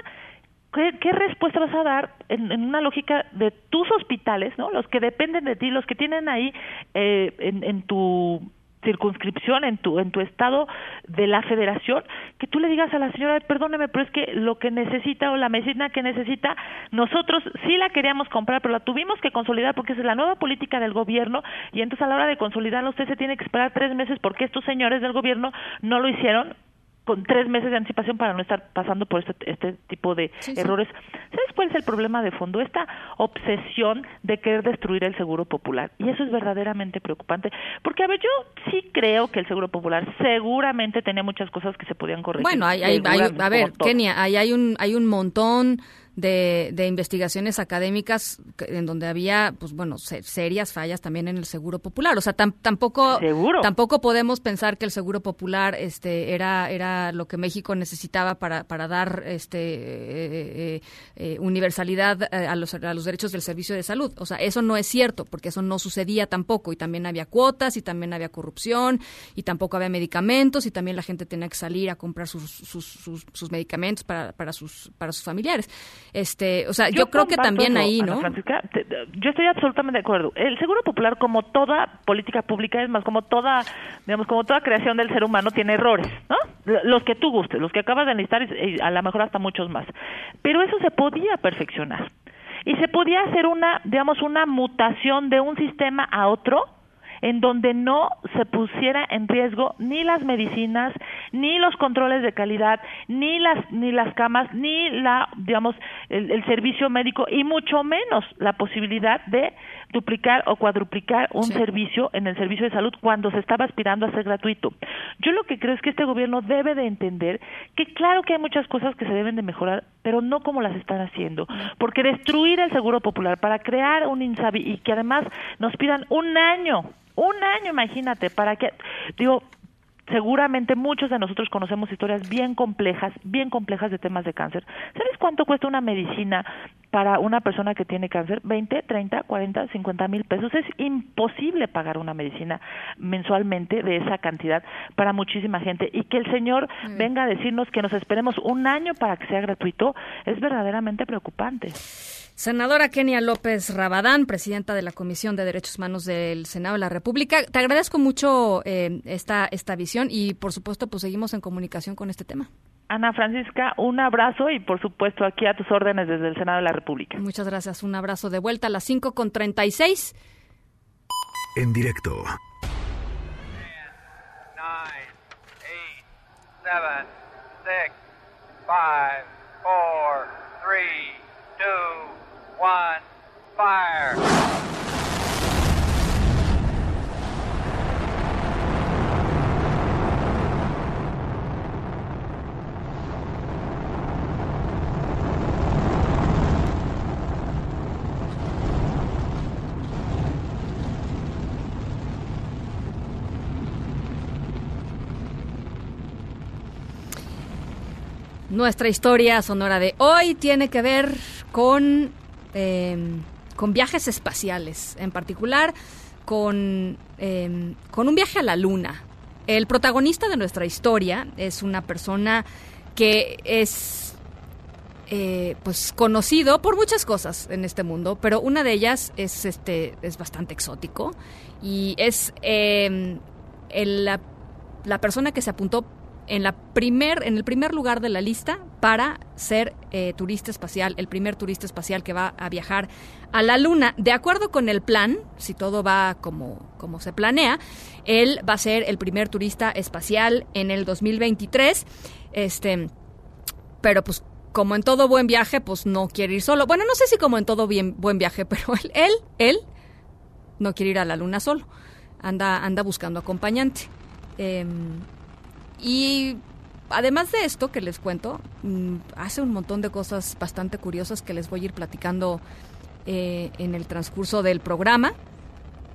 ¿qué, qué respuesta vas a dar en, en, una lógica de tus hospitales, ¿no? Los que dependen de ti, los que tienen ahí eh, en, en tu circunscripción en tu en tu estado de la federación que tú le digas a la señora perdóneme pero es que lo que necesita o la medicina que necesita nosotros sí la queríamos comprar pero la tuvimos que consolidar porque es la nueva política del gobierno y entonces a la hora de consolidarla usted se tiene que esperar tres meses porque estos señores del gobierno no lo hicieron con tres meses de anticipación para no estar pasando por este, este tipo de sí, errores. Sí. ¿Sabes cuál es el problema de fondo? Esta obsesión de querer destruir el seguro popular. Y eso es verdaderamente preocupante. Porque, a ver, yo sí creo que el seguro popular seguramente tenía muchas cosas que se podían corregir. Bueno, hay, hay, hay a ver, Kenia, ahí hay un, hay un montón de, de, investigaciones académicas en donde había, pues bueno, serias fallas también en el seguro popular. O sea, tam, tampoco ¿Seguro? tampoco podemos pensar que el seguro popular este era era lo que México necesitaba para, para dar este eh, eh, eh, universalidad a los, a los derechos del servicio de salud. O sea, eso no es cierto, porque eso no sucedía tampoco. Y también había cuotas, y también había corrupción, y tampoco había medicamentos, y también la gente tenía que salir a comprar sus, sus, sus, sus medicamentos para, para, sus, para sus familiares. Este, o sea, yo, yo creo que también eso, ahí, ¿no? Francisca, te, yo estoy absolutamente de acuerdo. El seguro popular, como toda política pública, es más, como toda, digamos, como toda creación del ser humano, tiene errores, ¿no? Los que tú gustes, los que acabas de enlistar, y a lo mejor hasta muchos más. Pero eso se podía perfeccionar. Y se podía hacer una, digamos, una mutación de un sistema a otro en donde no se pusiera en riesgo ni las medicinas, ni los controles de calidad, ni las ni las camas, ni la digamos el, el servicio médico y mucho menos la posibilidad de duplicar o cuadruplicar un sí. servicio en el servicio de salud cuando se estaba aspirando a ser gratuito. Yo lo que creo es que este gobierno debe de entender que claro que hay muchas cosas que se deben de mejorar, pero no como las están haciendo, porque destruir el seguro popular para crear un INSABI y que además nos pidan un año un año, imagínate, para que, digo, seguramente muchos de nosotros conocemos historias bien complejas, bien complejas de temas de cáncer. ¿Sabes cuánto cuesta una medicina para una persona que tiene cáncer? 20, 30, 40, 50 mil pesos. Es imposible pagar una medicina mensualmente de esa cantidad para muchísima gente. Y que el Señor mm. venga a decirnos que nos esperemos un año para que sea gratuito es verdaderamente preocupante. Senadora Kenia López Rabadán, presidenta de la Comisión de Derechos Humanos del Senado de la República, te agradezco mucho eh, esta, esta visión y, por supuesto, pues seguimos en comunicación con este tema. Ana Francisca, un abrazo y, por supuesto, aquí a tus órdenes desde el Senado de la República. Muchas gracias. Un abrazo de vuelta a las 5 con 36. En directo. 10, 9, 8, 7, 6, 5, 4, 3, 2, one, fire. Nuestra historia sonora de hoy tiene que ver con eh, con viajes espaciales, en particular con, eh, con un viaje a la Luna. El protagonista de nuestra historia es una persona que es eh, pues conocido por muchas cosas en este mundo, pero una de ellas es este es bastante exótico y es el, la, la persona que se apuntó en, la primer, en el primer lugar de la lista para ser eh, turista espacial, el primer turista espacial que va a viajar a la Luna. De acuerdo con el plan, si todo va como, como se planea, él va a ser el primer turista espacial en el 2023. Este, pero pues como en todo buen viaje, pues no quiere ir solo. Bueno, no sé si como en todo bien, buen viaje, pero él, él, él no quiere ir a la Luna solo. Anda, anda buscando acompañante. Eh, y además de esto que les cuento, mm, hace un montón de cosas bastante curiosas que les voy a ir platicando eh, en el transcurso del programa.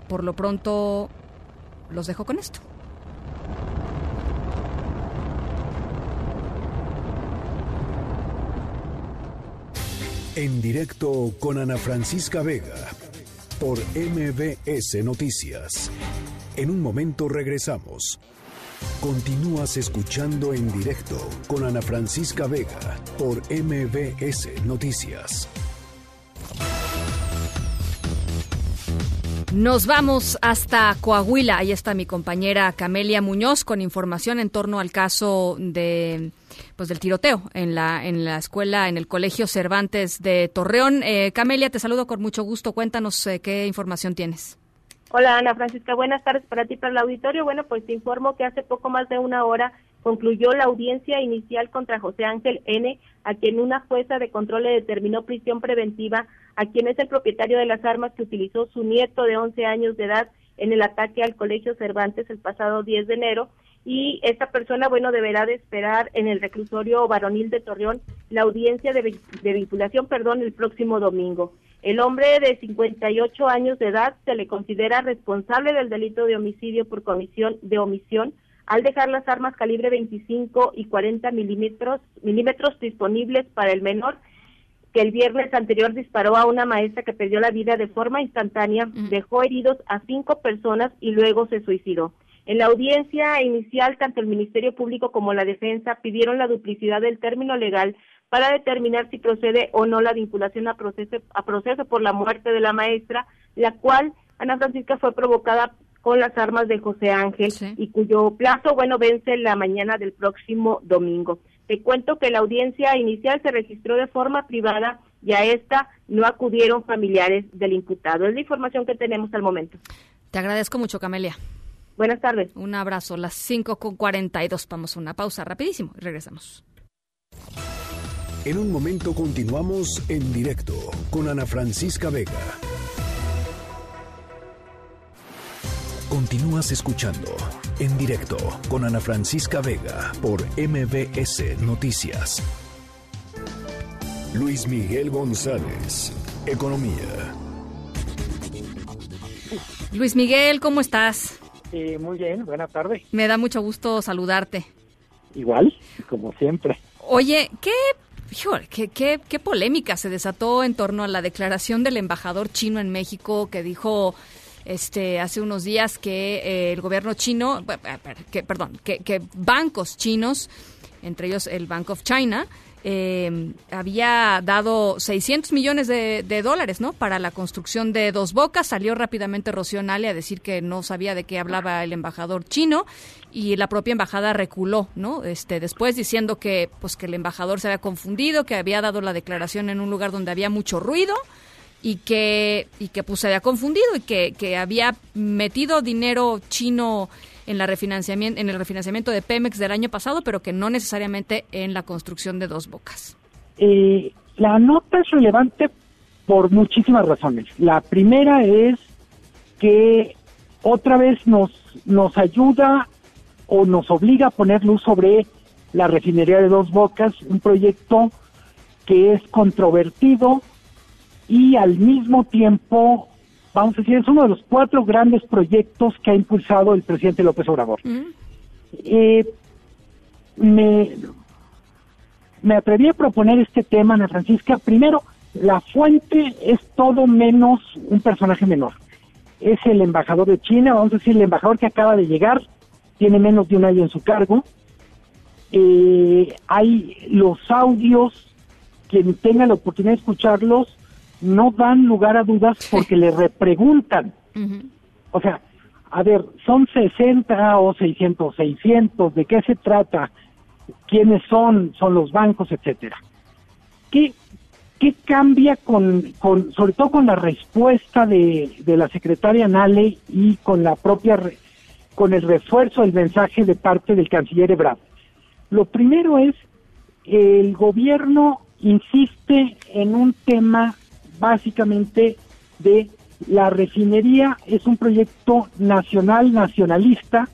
Por lo pronto, los dejo con esto. En directo con Ana Francisca Vega por MBS Noticias. En un momento regresamos. Continúas escuchando en directo con Ana Francisca Vega por MBS Noticias. Nos vamos hasta Coahuila. Ahí está mi compañera Camelia Muñoz con información en torno al caso de pues del tiroteo en la en la escuela en el Colegio Cervantes de Torreón. Eh, Camelia, te saludo con mucho gusto. Cuéntanos eh, qué información tienes. Hola Ana Francisca, buenas tardes para ti, para el auditorio. Bueno, pues te informo que hace poco más de una hora concluyó la audiencia inicial contra José Ángel N., a quien una jueza de control le determinó prisión preventiva, a quien es el propietario de las armas que utilizó su nieto de 11 años de edad en el ataque al Colegio Cervantes el pasado 10 de enero. Y esta persona, bueno, deberá de esperar en el reclusorio varonil de Torreón la audiencia de, de vinculación, perdón, el próximo domingo. El hombre de 58 años de edad se le considera responsable del delito de homicidio por comisión de omisión al dejar las armas calibre 25 y 40 milímetros, milímetros disponibles para el menor que el viernes anterior disparó a una maestra que perdió la vida de forma instantánea, dejó heridos a cinco personas y luego se suicidó. En la audiencia inicial, tanto el Ministerio Público como la defensa pidieron la duplicidad del término legal para determinar si procede o no la vinculación a proceso, a proceso por la muerte de la maestra, la cual, Ana Francisca, fue provocada con las armas de José Ángel y cuyo plazo, bueno, vence la mañana del próximo domingo. Te cuento que la audiencia inicial se registró de forma privada y a esta no acudieron familiares del imputado. Es la información que tenemos al momento. Te agradezco mucho, Camelia. Buenas tardes. Un abrazo. Las 5 con 42. Vamos a una pausa rapidísimo y regresamos. En un momento continuamos en directo con Ana Francisca Vega. Continúas escuchando en directo con Ana Francisca Vega por MBS Noticias. Luis Miguel González, Economía. Luis Miguel, ¿cómo estás? Muy bien, buena tarde. Me da mucho gusto saludarte. Igual, como siempre. Oye, ¿qué, qué, qué, qué polémica se desató en torno a la declaración del embajador chino en México que dijo este hace unos días que eh, el gobierno chino, que, perdón, que, que, bancos chinos, entre ellos el Bank of China, eh, había dado 600 millones de, dólares, ¿no? Para la construcción de dos bocas. Salió rápidamente Rocío Nale a decir que no sabía de qué hablaba el embajador chino y la propia embajada reculó, ¿no? Este, después diciendo que, pues, que el embajador se había confundido, que había dado la declaración en un lugar donde había mucho ruido y que, y que pues se había confundido y que, que había metido dinero chino en, la refinanciamiento, en el refinanciamiento de Pemex del año pasado, pero que no necesariamente en la construcción de dos bocas. Eh, la nota es relevante por muchísimas razones. La primera es que otra vez nos, nos ayuda o nos obliga a poner luz sobre la refinería de dos bocas, un proyecto que es controvertido, y al mismo tiempo, vamos a decir, es uno de los cuatro grandes proyectos que ha impulsado el presidente López Obrador. eh, me, me atreví a proponer este tema, Ana Francisca. Primero, la fuente es todo menos un personaje menor. Es el embajador de China, vamos a decir, el embajador que acaba de llegar, tiene menos de un año en su cargo. Eh, hay los audios, quien tenga la oportunidad de escucharlos, no dan lugar a dudas porque le repreguntan. O sea, a ver, son 60 o 600, 600, ¿de qué se trata? ¿Quiénes son? ¿Son los bancos, etcétera? ¿Qué, qué cambia con, con, sobre todo con la respuesta de, de la secretaria Nale y con la propia, con el refuerzo del mensaje de parte del canciller Ebrard? Lo primero es, el gobierno insiste en un tema básicamente de la refinería es un proyecto nacional, nacionalista,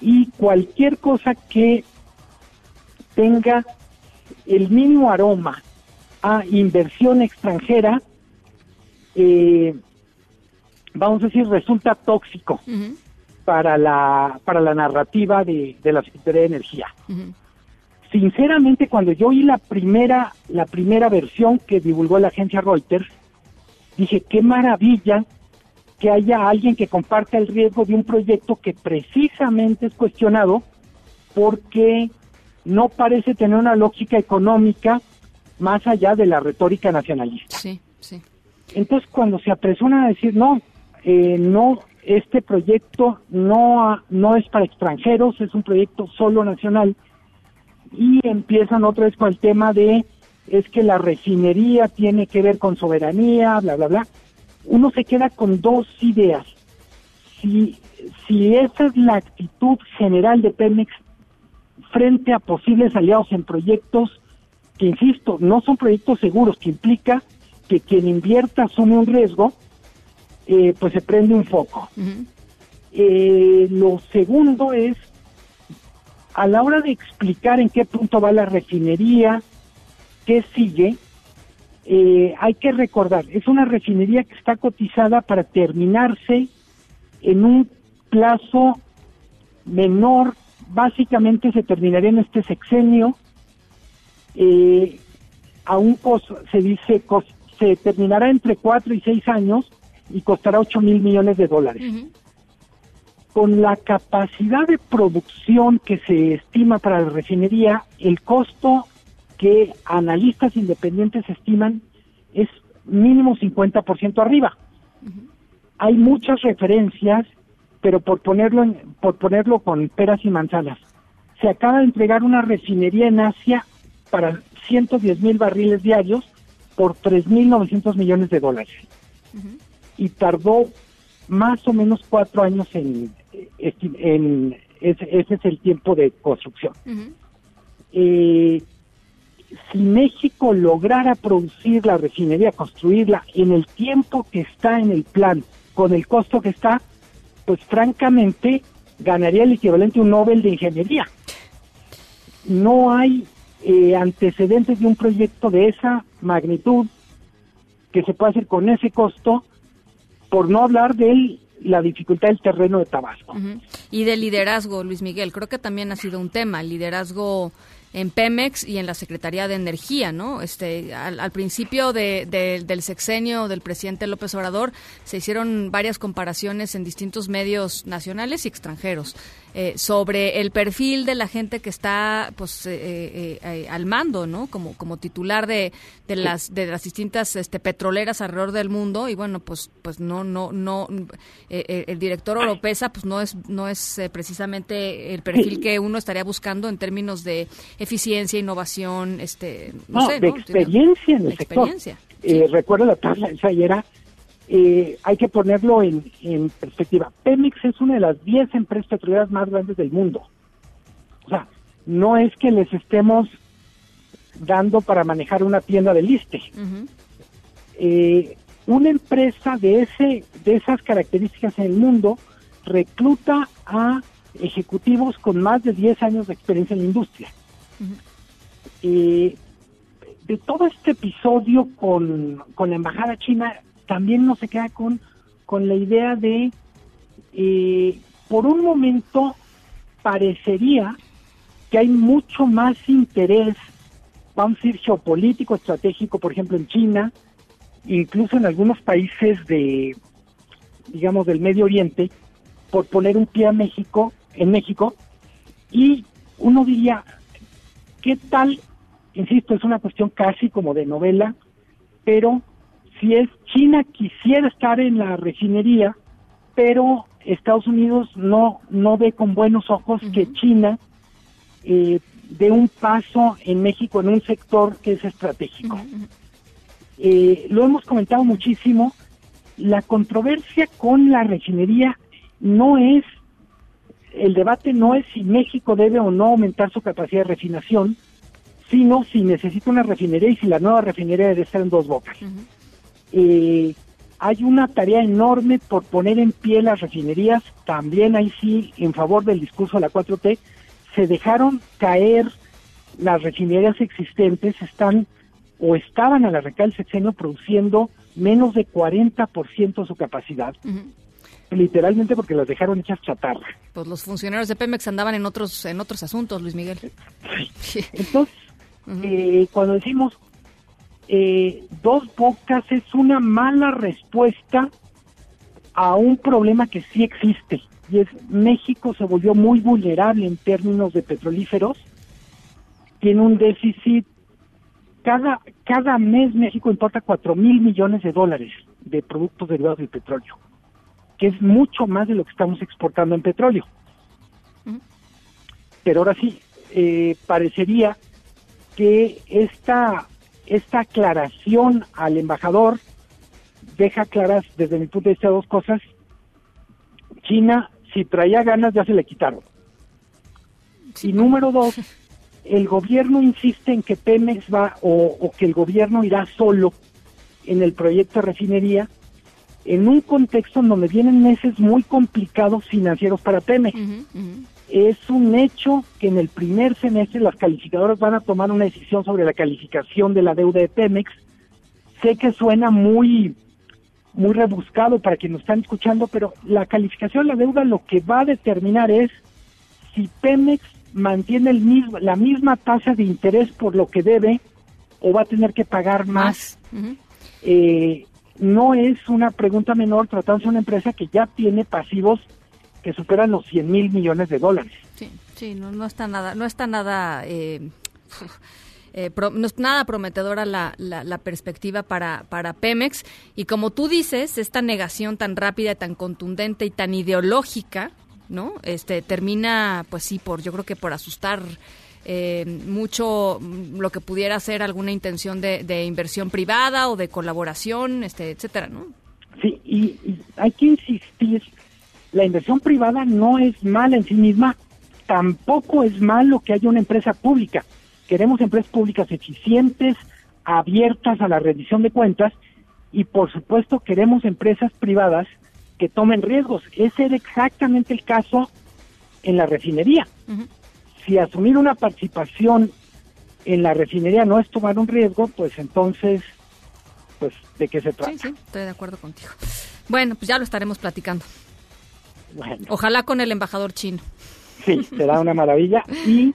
y cualquier cosa que tenga el mínimo aroma a inversión extranjera, eh, vamos a decir, resulta tóxico uh -huh. para la para la narrativa de, de la Secretaría de Energía. Uh -huh sinceramente cuando yo oí la primera la primera versión que divulgó la agencia Reuters dije qué maravilla que haya alguien que comparta el riesgo de un proyecto que precisamente es cuestionado porque no parece tener una lógica económica más allá de la retórica nacionalista. Sí, sí. Entonces, cuando se apresuran a decir, no, eh, no, este proyecto no, no es para extranjeros, es un proyecto solo nacional, y empiezan otra vez con el tema de, es que la refinería tiene que ver con soberanía, bla, bla, bla, uno se queda con dos ideas. Si, si esa es la actitud general de Pemex frente a posibles aliados en proyectos que, insisto, no son proyectos seguros, que implica que quien invierta asume un riesgo, eh, pues se prende un foco. Eh, lo segundo es, a la hora de explicar en qué punto va la refinería, qué sigue, eh, hay que recordar, es una refinería que está cotizada para terminarse en un plazo menor, básicamente se terminaría en este sexenio, eh, se dice, se terminará entre 4 y 6 años y costará 8 mil millones de dólares. Con la capacidad de producción que se estima para la refinería, el costo que analistas independientes estiman es mínimo 50% arriba. Hay muchas referencias, pero por ponerlo en, por ponerlo con peras y manzanas. Se acaba de entregar una refinería en Asia para 110 mil barriles diarios por 3.900 millones de dólares. Y tardó más o menos cuatro años en, en, ese, ese es el tiempo de construcción. eh, si México lograra producir la refinería, construirla en el tiempo que está en el plan, con el costo que está, pues francamente ganaría el equivalente a un Nobel de Ingeniería. No hay eh, antecedentes de un proyecto de esa magnitud que se pueda hacer con ese costo, por no hablar de la dificultad del terreno de Tabasco. Y del liderazgo, Luis Miguel, creo que también ha sido un tema, el liderazgo en Pemex y en la Secretaría de Energía, ¿no? Este, al, principio del sexenio del presidente López Obrador se hicieron varias comparaciones en distintos medios nacionales y extranjeros eh, sobre el perfil de la gente que está, pues, eh, eh, al mando, ¿no? Como, como titular de, de las de las distintas este, petroleras alrededor del mundo y bueno, pues, pues no, no, no, el director Oropesa, pues no es, no es precisamente el perfil que uno estaría buscando en términos de eficiencia, innovación, este, no, sé, de experiencia en el sector. Eh, recuerdo la tabla esa y era, eh, hay que ponerlo en, perspectiva. Pemex es una de las 10 empresas petroleras más grandes del mundo. O sea, no es que les estemos dando para manejar una tienda de liste. Eh, una empresa de ese de esas características en el mundo recluta a ejecutivos con más de 10 años de experiencia en la industria. De todo este episodio con, la embajada china, también no se queda con, con la idea de, eh, por un momento, parecería que hay mucho más interés, vamos a decir, geopolítico, estratégico, por ejemplo, en China, incluso en algunos países de, digamos, del Medio Oriente, por poner un pie a México, en México, y uno diría, ¿Qué tal? Insisto, es una cuestión casi como de novela, pero si es China quisiera estar en la refinería, pero Estados Unidos no, no ve con buenos ojos que China eh, dé un paso en México en un sector que es estratégico. Eh, lo hemos comentado muchísimo, la controversia con la refinería no es el debate no es si México debe o no aumentar su capacidad de refinación, sino si necesita una refinería y si la nueva refinería debe estar en dos bocas. Eh, hay una tarea enorme por poner en pie las refinerías, también ahí sí, en favor del discurso de la 4T, se dejaron caer las refinerías existentes, están o estaban a la recal sexenio produciendo menos de 40% de su capacidad literalmente porque las dejaron hechas chatarra. Pues los funcionarios de Pemex andaban en otros en otros asuntos, Luis Miguel. Entonces, eh, cuando decimos eh, dos bocas es una mala respuesta a un problema que sí existe y es México se volvió muy vulnerable en términos de petrolíferos. Tiene un déficit cada cada mes México importa cuatro mil millones de dólares de productos derivados del petróleo, que es mucho más de lo que estamos exportando en petróleo. Pero ahora sí, eh, parecería que esta esta aclaración al embajador deja claras desde mi punto de vista dos cosas. China, si traía ganas, ya se le quitaron. Y número dos, el gobierno insiste en que Pemex va o, o, que el gobierno irá solo en el proyecto de refinería en un contexto en donde vienen meses muy complicados financieros para Pemex. Es un hecho que en el primer semestre las calificadoras van a tomar una decisión sobre la calificación de la deuda de Pemex. Sé que suena muy muy rebuscado para quienes nos están escuchando, pero la calificación de la deuda lo que va a determinar es si Pemex mantiene el mismo, la misma tasa de interés por lo que debe o va a tener que pagar más. eh, no es una pregunta menor tratándose de una empresa que ya tiene pasivos que superan los 100 mil millones de dólares. Sí, sí, no, no está nada, no está nada, eh, eh, no es nada prometedora la, la, la, perspectiva para, para Pemex. Y como tú dices, esta negación tan rápida, tan contundente y tan ideológica, ¿no? Este termina, pues sí, por, yo creo que por asustar eh, mucho lo que pudiera ser alguna intención de, de, inversión privada o de colaboración, este, etcétera, ¿no? Sí, y, y hay que insistir la inversión privada no es mala en sí misma, tampoco es malo que haya una empresa pública. Queremos empresas públicas eficientes, abiertas a la rendición de cuentas y por supuesto queremos empresas privadas que tomen riesgos. Ese era exactamente el caso en la refinería. Uh -huh. Si asumir una participación en la refinería no es tomar un riesgo, pues entonces, pues, ¿de qué se trata? Sí, sí, estoy de acuerdo contigo. Bueno, pues ya lo estaremos platicando. Bueno. Ojalá con el embajador chino. Sí, será una maravilla. Y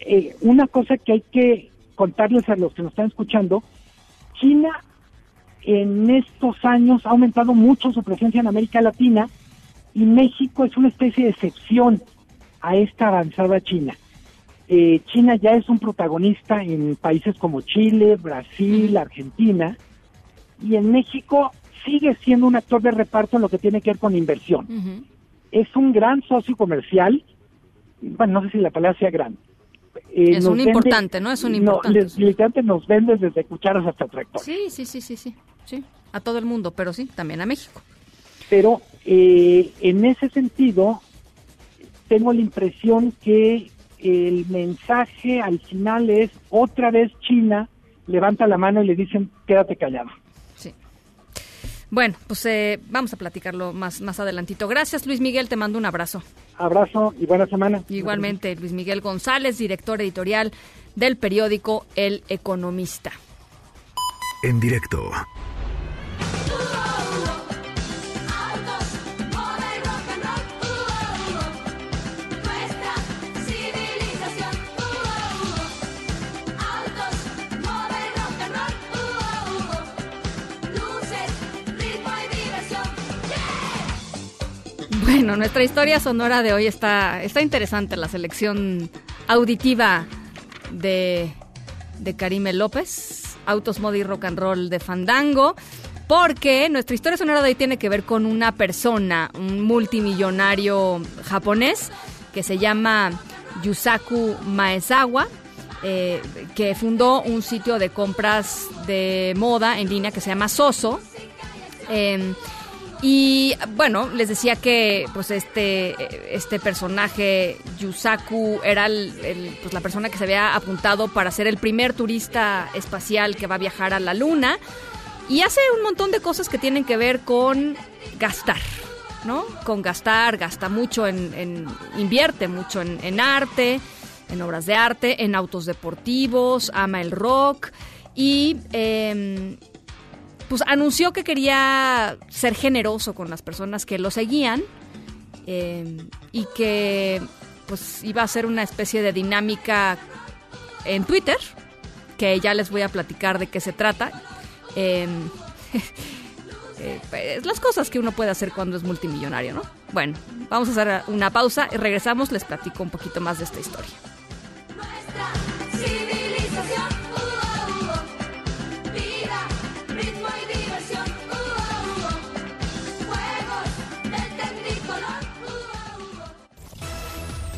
eh, una cosa que hay que contarles a los que nos están escuchando, China en estos años ha aumentado mucho su presencia en América Latina y México es una especie de excepción a esta avanzada China. Eh, China ya es un protagonista en países como Chile, Brasil, Argentina, y en México sigue siendo un actor de reparto en lo que tiene que ver con inversión. Uh -huh. Es un gran socio comercial, bueno, no sé si la palabra sea gran. Eh, es un vende, importante, ¿no? Es un importante. No, les, nos vende desde cucharas hasta tractores. Sí, sí, sí, sí, sí, sí, a todo el mundo, pero sí, también a México. Pero eh, en ese sentido, tengo la impresión que el mensaje al final es otra vez China levanta la mano y le dicen quédate callado. Sí. Bueno, pues eh, vamos a platicarlo más, más adelantito. Gracias Luis Miguel, te mando un abrazo. Abrazo y buena semana. Igualmente, Luis Miguel González, director editorial del periódico El Economista. En directo. Bueno, nuestra historia sonora de hoy está, está interesante, la selección auditiva de, de Karime López, Autos, Modi Rock and Roll de Fandango, porque nuestra historia sonora de hoy tiene que ver con una persona, un multimillonario japonés que se llama Yusaku Maezawa, eh, que fundó un sitio de compras de moda en línea que se llama Soso. Eh, y bueno, les decía que pues este, este personaje, Yusaku, era pues, la persona que se había apuntado para ser el primer turista espacial que va a viajar a la Luna. Y hace un montón de cosas que tienen que ver con gastar, ¿no? Con gastar, gasta mucho en, invierte mucho en, arte, en obras de arte, en autos deportivos, ama el rock y... Eh, pues anunció que quería ser generoso con las personas que lo seguían eh, y que pues iba a ser una especie de dinámica en Twitter, que ya les voy a platicar de qué se trata. Eh, eh, pues, las cosas que uno puede hacer cuando es multimillonario, ¿no? Bueno, vamos a hacer una pausa y regresamos, les platico un poquito más de esta historia.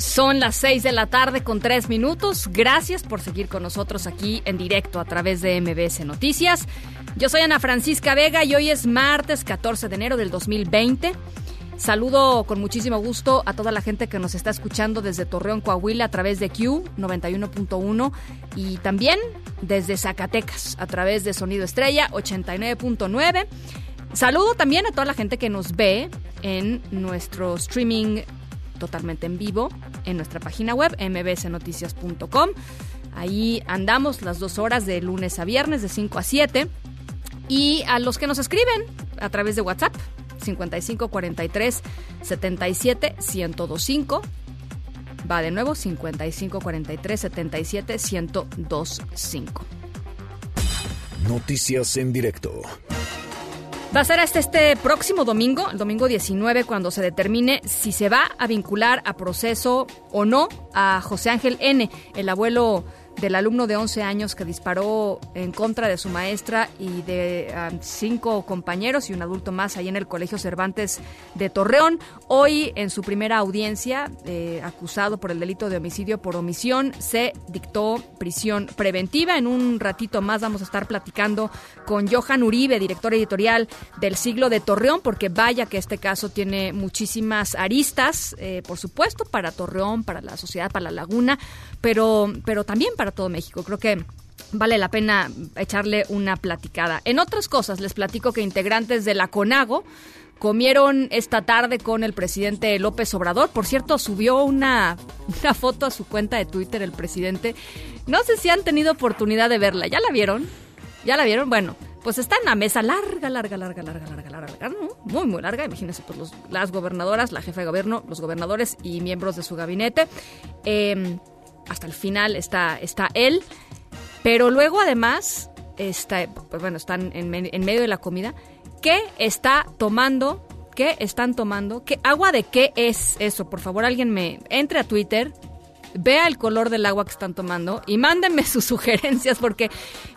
Son las 6 de la tarde con 3 minutos. Gracias por seguir con nosotros aquí en directo a través de MBS Noticias. Yo soy Ana Francisca Vega y hoy es martes 14 de enero del 2020. Saludo con muchísimo gusto a toda la gente que nos está escuchando desde Torreón, Coahuila a través de Q 91.1 y también desde Zacatecas a través de Sonido Estrella 89.9. Saludo también a toda la gente que nos ve en nuestro streaming totalmente en vivo en nuestra página web mbsnoticias.com. Ahí andamos las dos horas de lunes a viernes de 5 a 7. Y a los que nos escriben a través de WhatsApp 55 43 77 1025 va de nuevo 55 43 77 1025 Noticias en directo. Va a ser hasta este próximo domingo, el domingo 19, cuando se determine si se va a vincular a proceso o no a José Ángel N., el abuelo del alumno de 11 años que disparó en contra de su maestra y de um, cinco compañeros y un adulto más ahí en el Colegio Cervantes de Torreón. Hoy, en su primera audiencia, eh, acusado por el delito de homicidio por omisión, se dictó prisión preventiva. En un ratito más vamos a estar platicando con Johan Uribe, director editorial del Siglo de Torreón, porque vaya que este caso tiene muchísimas aristas, eh, por supuesto, para Torreón, para la sociedad, para la laguna, pero, pero también para todo México. Creo que vale la pena echarle una platicada. En otras cosas, les platico que integrantes de la CONAGO comieron esta tarde con el presidente López Obrador. Por cierto, subió una, una foto a su cuenta de Twitter el presidente. No sé si han tenido oportunidad de verla. ¿Ya la vieron? ¿Ya la vieron? Bueno, pues está en una mesa larga, larga, larga, larga, larga, larga, ¿no? muy, muy larga. Imagínense, pues los- las gobernadoras, la jefa de gobierno, los gobernadores y miembros de su gabinete. Eh, hasta el final está, está él. Pero luego, además, está, pues bueno, están en, me- en medio de la comida. ¿Qué está tomando? ¿Qué están tomando? ¿Qué agua de qué es eso? Por favor, alguien me entre a Twitter, vea el color del agua que están tomando y mándenme sus sugerencias porque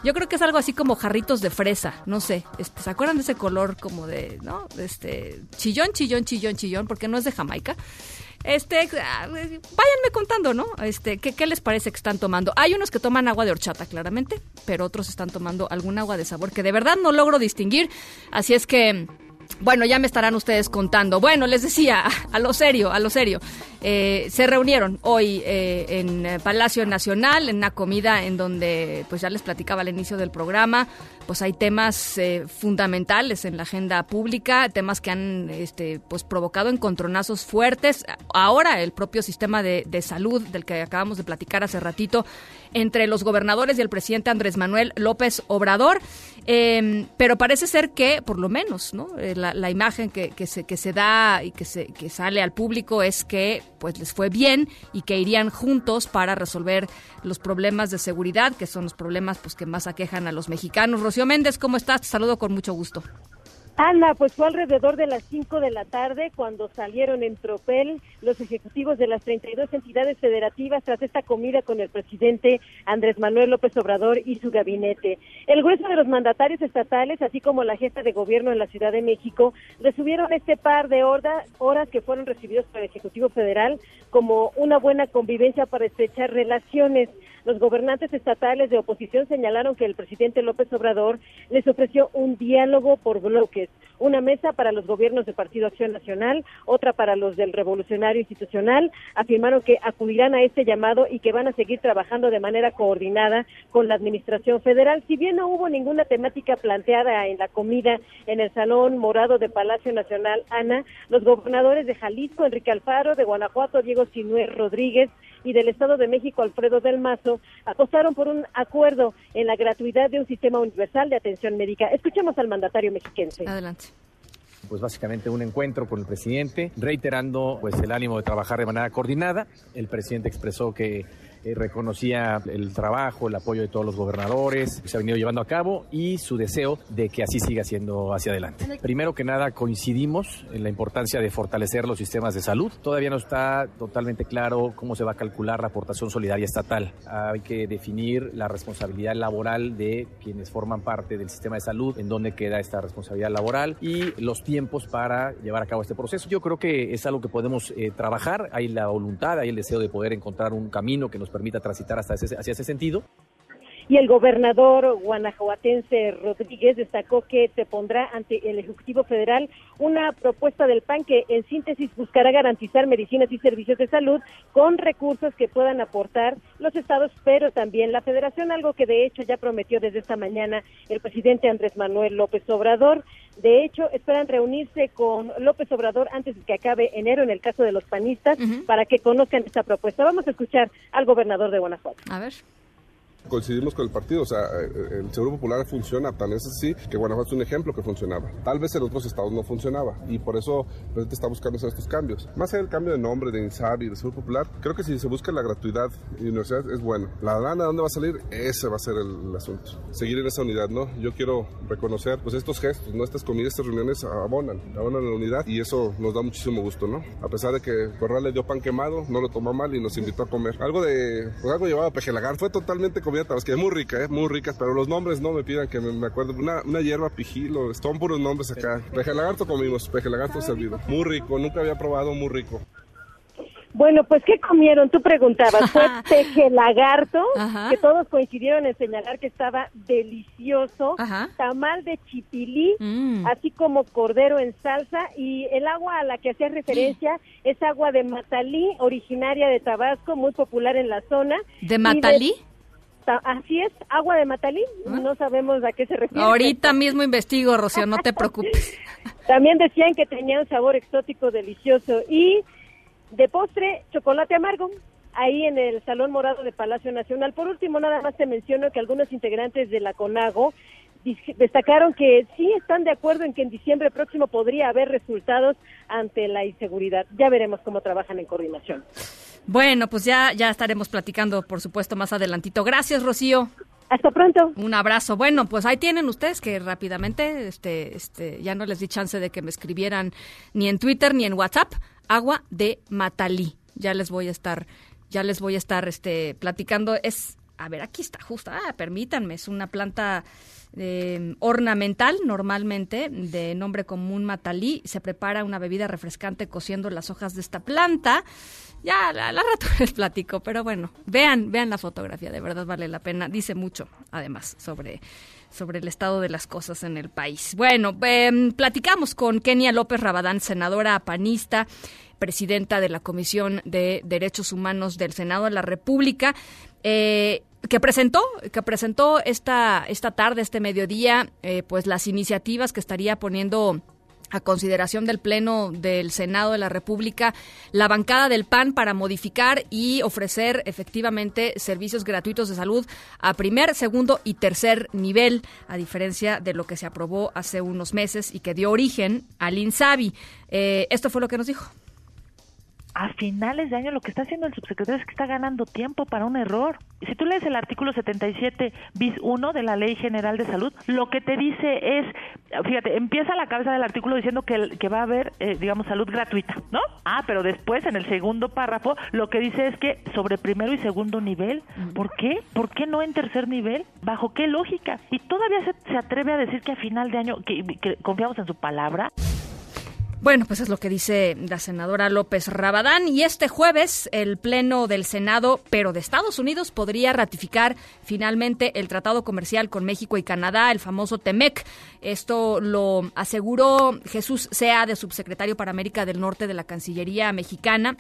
yo creo que es algo así como jarritos de fresa, no sé, este, ¿se acuerdan de ese color como de, no? Este, chillón, chillón, chillón, chillón, porque no es de Jamaica. Este, ah, váyanme contando, ¿no? Este, ¿qué, ¿qué les parece que están tomando? Hay unos que toman agua de horchata, claramente, pero otros están tomando algún agua de sabor que de verdad no logro distinguir. Así es que, bueno, ya me estarán ustedes contando. Bueno, les decía, a lo serio, a lo serio. Eh, se reunieron hoy eh, en eh, Palacio Nacional, en una comida en donde, pues ya les platicaba al inicio del programa, pues hay temas eh, fundamentales en la agenda pública, temas que han este, pues provocado encontronazos fuertes. Ahora el propio sistema de, de salud del que acabamos de platicar hace ratito entre los gobernadores y el presidente Andrés Manuel López Obrador. Eh, pero parece ser que, por lo menos, ¿no? Eh, la, la imagen que, que se, que se da y que, se, que sale al público es que pues les fue bien y que irían juntos para resolver los problemas de seguridad, que son los problemas pues que más aquejan a los mexicanos. Rocío Méndez, ¿cómo estás? Te saludo con mucho gusto. Ana, pues fue alrededor de las 5 de la tarde cuando salieron en tropel los ejecutivos de las 32 entidades federativas tras esta comida con el presidente Andrés Manuel López Obrador y su gabinete. El grueso de los mandatarios estatales, así como la jefa de gobierno en la Ciudad de México, recibieron este par de horas que fueron recibidos por el Ejecutivo Federal como una buena convivencia para estrechar relaciones. Los gobernantes estatales de oposición señalaron que el presidente López Obrador les ofreció un diálogo por bloques, una mesa para los gobiernos del Partido Acción Nacional, otra para los del Revolucionario Institucional. Afirmaron que acudirán a este llamado y que van a seguir trabajando de manera coordinada con la Administración Federal. Si bien no hubo ninguna temática planteada en la comida en el Salón Morado de Palacio Nacional, Ana, los gobernadores de Jalisco, Enrique Alfaro, de Guanajuato, Diego Sinué Rodríguez, y del Estado de México, Alfredo del Mazo, apostaron por un acuerdo en la gratuidad de un sistema universal de atención médica. Escuchemos al mandatario mexiquense. Adelante pues básicamente un encuentro con el presidente, reiterando pues el ánimo de trabajar de manera coordinada. El presidente expresó que eh, reconocía el trabajo, el apoyo de todos los gobernadores que se ha venido llevando a cabo y su deseo de que así siga siendo hacia adelante. Primero que nada coincidimos en la importancia de fortalecer los sistemas de salud. Todavía no está totalmente claro cómo se va a calcular la aportación solidaria estatal. Hay que definir la responsabilidad laboral de quienes forman parte del sistema de salud, en dónde queda esta responsabilidad laboral y los tiempos para llevar a cabo este proceso. Yo creo que es algo que podemos eh, trabajar, hay la voluntad, hay el deseo de poder encontrar un camino que nos permita transitar hasta ese, hacia ese sentido. Y el gobernador guanajuatense Rodríguez destacó que se pondrá ante el Ejecutivo Federal una propuesta del PAN que en síntesis buscará garantizar medicinas y servicios de salud con recursos que puedan aportar los estados, pero también la federación, algo que de hecho ya prometió desde esta mañana el presidente Andrés Manuel López Obrador. De hecho, esperan reunirse con López Obrador antes de que acabe enero en el caso de los panistas para que conozcan esta propuesta. Vamos a escuchar al gobernador de Guanajuato. A ver coincidimos con el partido, o sea, el Seguro Popular funciona, tan es así que Guanajuato es un ejemplo que funcionaba. Tal vez en otros estados no funcionaba y por eso el presidente está buscando hacer estos cambios. Más allá del cambio de nombre de INSABI y de Seguro Popular, creo que si se busca la gratuidad y universidad es bueno. La lana, ¿dónde va a salir? Ese va a ser el, el, asunto. Seguir en esa unidad, ¿no? Yo quiero reconocer, pues estos gestos, ¿no? Estas comidas, estas reuniones abonan, abonan la unidad y eso nos da muchísimo gusto, ¿no? A pesar de que Corral le dio pan quemado, no lo tomó mal y nos invitó a comer. Algo de, pues algo llevaba pejelagar, fue totalmente comida tabasqueña, muy rica, ¿eh? muy ricas, pero los nombres no me pidan que me, me acuerdo. Una, una hierba pijilo, son puros nombres acá. Pejelagarto comimos, pejelagarto servido. Muy rico, nunca había probado, muy rico. Bueno, pues ¿qué comieron? Tú preguntabas. Fue peje lagarto, que todos coincidieron en señalar que estaba delicioso. Ajá. Tamal de chipilí, Mm. así como cordero en salsa. Y el agua a la que hacía referencia es agua de Matalí, originaria de Tabasco, muy popular en la zona. ¿De Matalí? Ta- Así es, agua de Matalí. No sabemos a qué se refiere. Ahorita mismo investigo, Rocío, no te preocupes. También decían que tenía un sabor exótico delicioso. Y de postre, chocolate amargo, ahí en el Salón Morado de Palacio Nacional. Por último, nada más te menciono que algunos integrantes de la CONAGO destacaron que sí están de acuerdo en que en diciembre próximo podría haber resultados ante la inseguridad. Ya veremos cómo trabajan en coordinación. Bueno, pues ya, ya estaremos platicando, por supuesto, más adelantito. Gracias, Rocío. Hasta pronto. Un abrazo. Bueno, pues ahí tienen ustedes que rápidamente, este, este, ya no les di chance de que me escribieran ni en Twitter ni en WhatsApp. Agua de Matalí. Ya les voy a estar, ya les voy a estar, este, platicando. Es, a ver, aquí está, justo. Ah, permítanme, es una planta eh, ornamental, normalmente, de nombre común Matalí. Se prepara una bebida refrescante cociendo las hojas de esta planta. Ya, la, la rato les platico, pero bueno, vean, vean la fotografía, de verdad vale la pena. Dice mucho, además, sobre, sobre el estado de las cosas en el país. Bueno, em, platicamos con Kenia López Rabadán, senadora panista, presidenta de la Comisión de Derechos Humanos del Senado de la República. Eh, que presentó, que presentó esta, esta tarde, este mediodía, eh, pues las iniciativas que estaría poniendo a consideración del Pleno del Senado de la República la bancada del PAN para modificar y ofrecer efectivamente servicios gratuitos de salud a primer, segundo y tercer nivel, a diferencia de lo que se aprobó hace unos meses y que dio origen al INSABI. Eh, esto fue lo que nos dijo. A finales de año lo que está haciendo el subsecretario es que está ganando tiempo para un error. Si tú lees el artículo 77 bis 1 de la Ley General de Salud, lo que te dice es, fíjate, empieza la cabeza del artículo diciendo que, que va a haber, eh, digamos, salud gratuita, ¿no? Ah, pero después en el segundo párrafo lo que dice es que sobre primero y segundo nivel, ¿por qué? ¿Por qué no en tercer nivel? ¿Bajo qué lógica? Y todavía se, se atreve a decir que a final de año, que, que confiamos en su palabra. Bueno, pues es lo que dice la senadora López Rabadán. Y este jueves el Pleno del Senado, pero de Estados Unidos, podría ratificar finalmente el tratado comercial con México y Canadá, el famoso TEMEC. Esto lo aseguró Jesús Sea, de subsecretario para América del Norte de la Cancillería mexicana,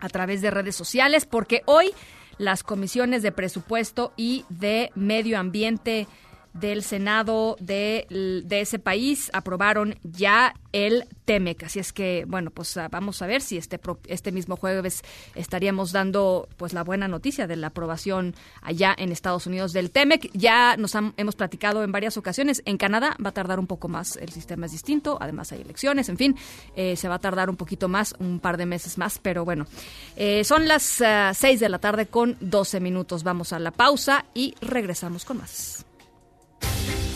a través de redes sociales, porque hoy las comisiones de presupuesto y de medio ambiente del Senado de, ese país aprobaron ya el TEMEC. Así es que, bueno, pues ah, vamos a ver si este, este mismo jueves estaríamos dando pues la buena noticia de la aprobación allá en Estados Unidos del TEMEC. Ya nos han, hemos platicado en varias ocasiones. En Canadá va a tardar un poco más, el sistema es distinto, además hay elecciones, en fin, eh, se va a tardar un poquito más, un par de meses más, pero bueno, eh, son las uh, 6 de la tarde con 12 minutos. Vamos a la pausa y regresamos con más.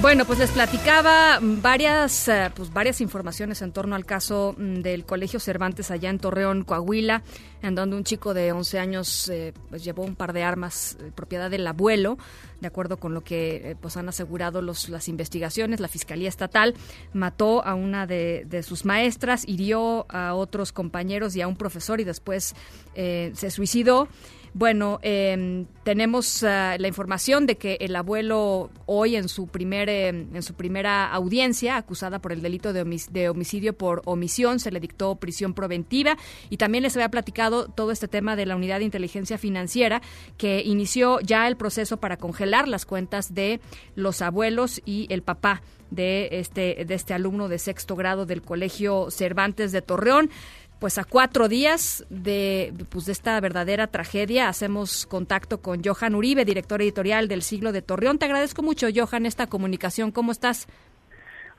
Bueno, pues les platicaba varias, eh, pues varias informaciones en torno al caso mm, del Colegio Cervantes allá en Torreón, Coahuila, en donde un chico de 11 años eh, pues llevó un par de armas eh, propiedad del abuelo, de acuerdo con lo que pues han asegurado los, las investigaciones. La Fiscalía Estatal mató a una de, de, sus maestras, hirió a otros compañeros y a un profesor y después se suicidó. Bueno, eh, tenemos uh, la información de que el abuelo hoy en su primer eh, en su primera audiencia acusada por el delito de, de, homicidio por omisión se le dictó prisión preventiva. Y también les había platicado todo este tema de la unidad de inteligencia financiera que inició ya el proceso para congelar las cuentas de los abuelos y el papá de este de este alumno de sexto grado del colegio Cervantes de Torreón pues a cuatro días de, pues de esta verdadera tragedia hacemos contacto con Johan Uribe, director editorial del Siglo de Torreón. Te agradezco mucho, Johan, esta comunicación. ¿Cómo estás?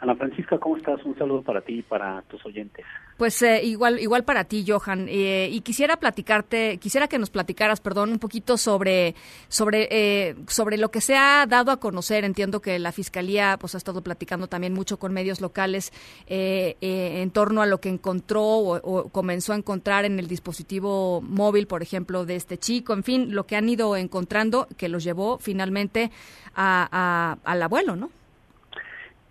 Ana Francisca, ¿cómo estás? Un saludo para ti y para tus oyentes. Pues eh, igual, igual para ti, Johan. Eh, y quisiera platicarte, quisiera que nos platicaras, perdón, un poquito sobre, sobre, eh, sobre lo que se ha dado a conocer. Entiendo que la fiscalía, pues, ha estado platicando también mucho con medios locales en torno a lo que encontró o, o, comenzó a encontrar en el dispositivo móvil, por ejemplo, de este chico. En fin, lo que han ido encontrando que los llevó finalmente a, al abuelo, ¿no?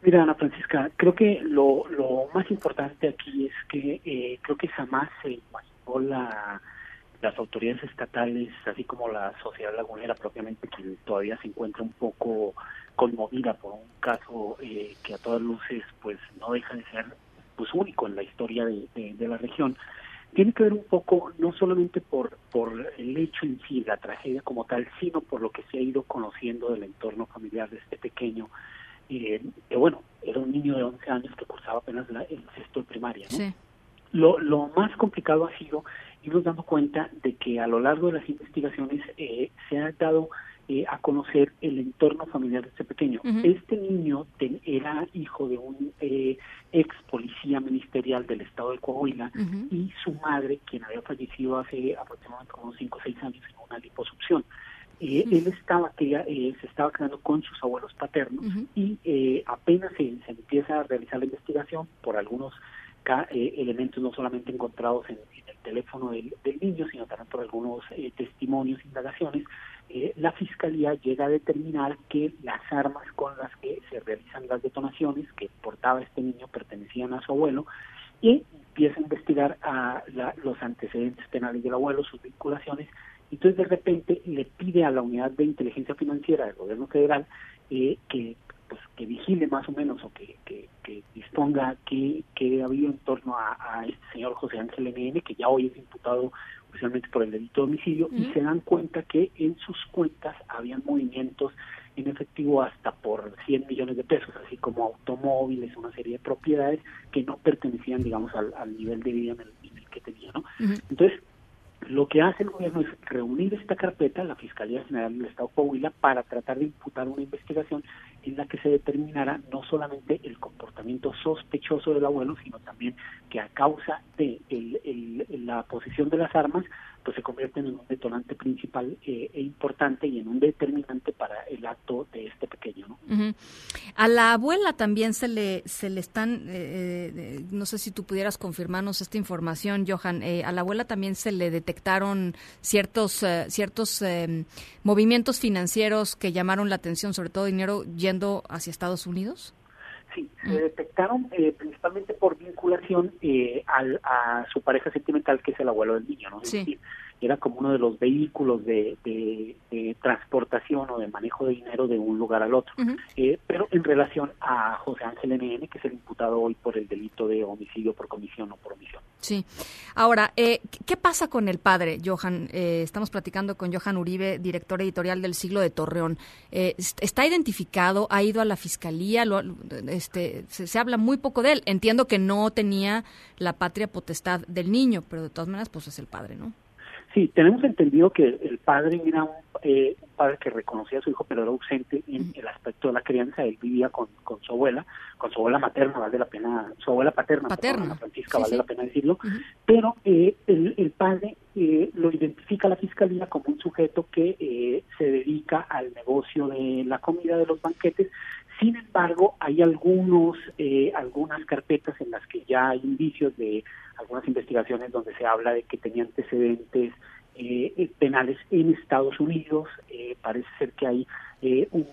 Mira, Ana Francisca, creo que lo, lo más importante aquí es que eh, creo que jamás se imaginó la, las autoridades estatales, así como la sociedad lagunera propiamente, que todavía se encuentra un poco conmovida por un caso eh, que a todas luces pues no deja de ser pues único en la historia de, de, la región. Tiene que ver un poco no solamente por por el hecho en sí, la tragedia como tal, sino por lo que se ha ido conociendo del entorno familiar de este pequeño eh, que bueno, era un niño de 11 años que cursaba apenas la, el sexto de primaria. ¿no? Sí. Lo, lo más complicado ha sido irnos dando cuenta de que a lo largo de las investigaciones eh, se ha dado eh, a conocer el entorno familiar de este pequeño. Uh -huh. Este niño ten, era hijo de un eh, ex policía ministerial del estado de Coahuila uh -huh. y su madre, quien había fallecido hace aproximadamente como 5 o 6 años en una liposucción. Eh, uh -huh. Él estaba eh, se estaba quedando con sus abuelos paternos uh -huh. y eh, apenas se, se, empieza a realizar la investigación por algunos eh, elementos no solamente encontrados en, en el teléfono del, del, niño, sino también por algunos eh, testimonios, indagaciones, la fiscalía llega a determinar que las armas con las que se realizan las detonaciones que portaba este niño pertenecían a su abuelo y empieza a investigar a la, los antecedentes penales del abuelo, sus vinculaciones entonces de repente le pide a la unidad de inteligencia financiera del gobierno federal eh, que pues que vigile más o menos o que, que, que disponga que, que ha habido en torno a, a, este señor José Ángel NN, que ya hoy es imputado oficialmente por el delito de homicidio, y se dan cuenta que en sus cuentas habían movimientos en efectivo hasta por 100 millones de pesos, así como automóviles, una serie de propiedades que no pertenecían, digamos, al, al nivel de vida en el, en el que tenía, ¿no? Uh -huh. Entonces, lo que hace el gobierno es reunir esta carpeta, la Fiscalía General del Estado de Coahuila, para tratar de imputar una investigación en la que se determinara no solamente el comportamiento sospechoso del abuelo, sino también que a causa de el, el, la posición de las armas, pues se convierten en un detonante principal eh, e importante y en un determinante para el acto de este pequeño. ¿no? Ujú. A la abuela también se le se le están, eh, eh, no sé si tú pudieras confirmarnos esta información, Johan. eh, a la abuela también se le detectaron ciertos eh, ciertos eh, movimientos financieros que llamaron la atención, sobre todo dinero yendo hacia Estados Unidos. Sí, se detectaron eh, principalmente por vinculación eh, al, a su pareja sentimental, que es el abuelo del niño, ¿no? Es decir, era como uno de los vehículos de, de- de transportación o de manejo de dinero de un lugar al otro. Eh, pero en relación a José Ángel NN, que es el imputado hoy por el delito de homicidio por comisión o por omisión. Sí. Ahora, eh, ¿qué- ¿qué pasa con el padre, Johan? Eh, estamos platicando con Johan Uribe, director editorial del Siglo de Torreón. Eh, est- ¿Está identificado? ¿Ha ido a la fiscalía? Lo- este, se, se habla muy poco de él. Entiendo que no tenía la patria potestad del niño, pero de todas maneras, pues es el padre, ¿no? Sí, tenemos entendido que el padre era un, eh, un padre que reconocía a su hijo, pero era ausente en el aspecto de la crianza. Él vivía con, con su abuela, con su abuela materna, vale la pena, su abuela paterna, Paterna. perdón, Francisca, Sí, vale sí. la pena decirlo. Pero eh, el, el padre eh, lo identifica la fiscalía como un sujeto que eh, se dedica al negocio de la comida de los banquetes. Sin embargo, hay algunos, eh, algunas carpetas en las que ya hay indicios de algunas investigaciones donde se habla de que tenía antecedentes eh, penales en Estados Unidos. Eh, parece ser que hay eh, un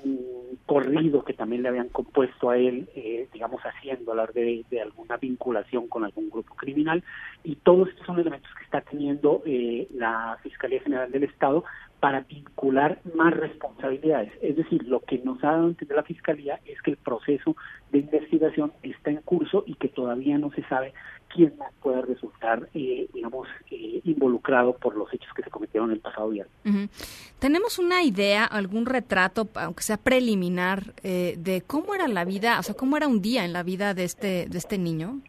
corrido que también le habían compuesto a él, eh, digamos, haciendo hablar de, de alguna vinculación con algún grupo criminal. Y todos estos son elementos que está teniendo eh, la Fiscalía General del Estado para vincular más responsabilidades. Es decir, lo que nos ha dado a entender la Fiscalía es que el proceso de investigación está en curso y que todavía no se sabe quién más puede resultar, eh, digamos, eh, involucrado por los hechos que se cometieron el pasado viernes. ¿Tenemos una idea, algún retrato, aunque sea preliminar, eh, de cómo era la vida, o sea, cómo era un día en la vida de este, de este niño?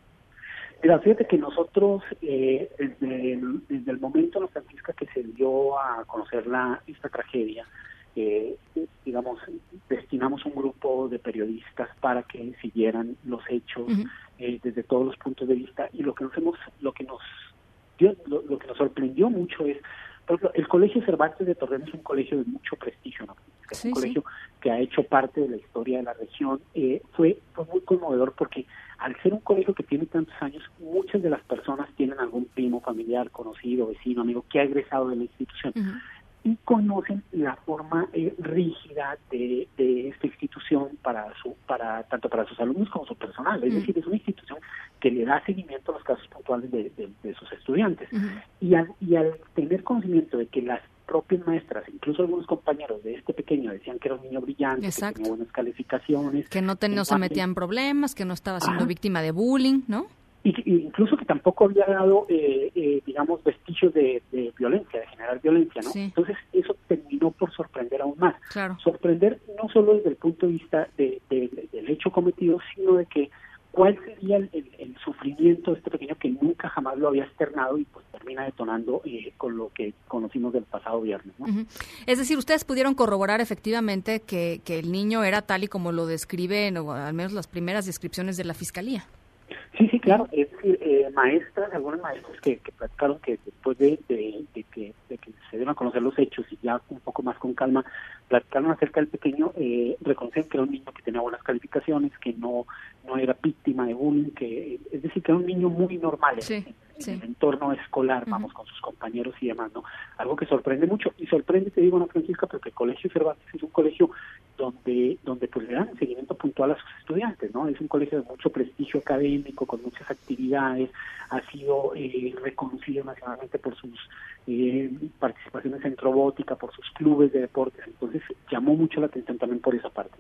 Mira, fíjate que nosotros, eh, desde, el, desde el momento, Ana Francisca, que se dio a conocer la, esta tragedia, eh, digamos, destinamos un grupo de periodistas para que siguieran los hechos eh, desde todos los puntos de vista. Y lo que nos hemos, lo que nos dio, lo, lo que nos sorprendió mucho es, por ejemplo, el Colegio Cervantes de Torreón es un colegio de mucho prestigio, ¿no? Es Sí, un sí. colegio que ha hecho parte de la historia de la región. Eh, fue, fue muy conmovedor porque al ser un colegio que tiene tantos años, muchas de las personas tienen algún primo, familiar, conocido, vecino, amigo que ha egresado de la institución y conocen la forma eh, rígida de, de esta institución para su para tanto para sus alumnos como su personal es Mm. decir es una institución que le da seguimiento a los casos puntuales de, de- de sus estudiantes y al, y al tener conocimiento de que las propias maestras incluso algunos compañeros de este pequeño decían que era un niño brillante Exacto. que tenía buenas calificaciones Que no, te- no se metía en problemas, que no estaba siendo Ajá. víctima de bullying, ¿no? Y, incluso que tampoco había dado, eh, eh, digamos, vestigios de, de violencia, de generar violencia, ¿no? Sí. Entonces eso terminó por sorprender aún más. Claro. Sorprender no solo desde el punto de vista de- de- del hecho cometido, sino de que cuál sería el, el- el sufrimiento de este pequeño que nunca jamás lo había externado y pues termina detonando eh, con lo que conocimos del pasado viernes, ¿no? Es decir, ustedes pudieron corroborar efectivamente que, que el niño era tal y como lo describen, o al menos las primeras descripciones de la fiscalía. Sí, sí, claro. Es decir, eh, maestras, algunas maestras que, que platicaron que después de, de- de que, de que se dieron a conocer los hechos y ya un poco más con calma, platicaron acerca del pequeño, eh, reconocieron que era un niño que tenía buenas calificaciones, que no, no era víctima de bullying, que es decir, que era un niño muy normal en- el entorno escolar, vamos, con sus compañeros y demás, ¿no? Algo que sorprende mucho. Y sorprende, te digo, Ana Francisca, porque el Colegio Cervantes es un colegio donde donde pues le dan seguimiento puntual a sus estudiantes, ¿no? Es un colegio de mucho prestigio académico, con muchas actividades, ha sido eh, reconocido nacionalmente por sus eh, participaciones en robótica, por sus clubes de deportes, entonces llamó mucho la atención también por esa parte.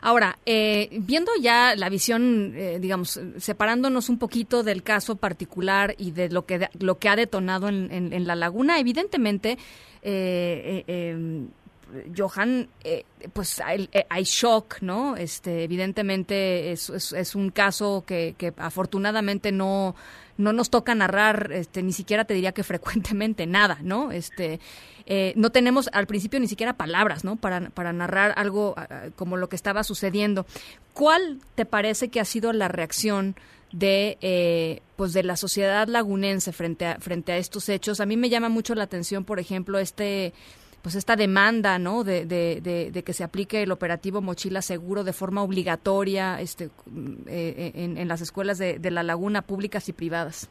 Ahora, eh, viendo ya la visión, eh, digamos, separándonos un poquito del caso particular y de lo que lo que ha detonado en, en- en la laguna, evidentemente, eh, eh, eh, Johan, eh, pues hay, eh, hay shock, ¿no? Este, evidentemente es, un caso que, afortunadamente no no nos toca narrar, este, ni siquiera te diría que frecuentemente nada, ¿no? Este, eh, no tenemos al principio ni siquiera palabras, ¿no? Para, narrar algo ah, como lo que estaba sucediendo. ¿Cuál te parece que ha sido la reacción de eh, pues de la sociedad lagunense frente a frente a estos hechos. A mí me llama mucho la atención, por ejemplo, este pues esta demanda, ¿no? De, de, de, de que se aplique el operativo mochila seguro de forma obligatoria, este, eh, en, en las escuelas de, de la laguna públicas y privadas.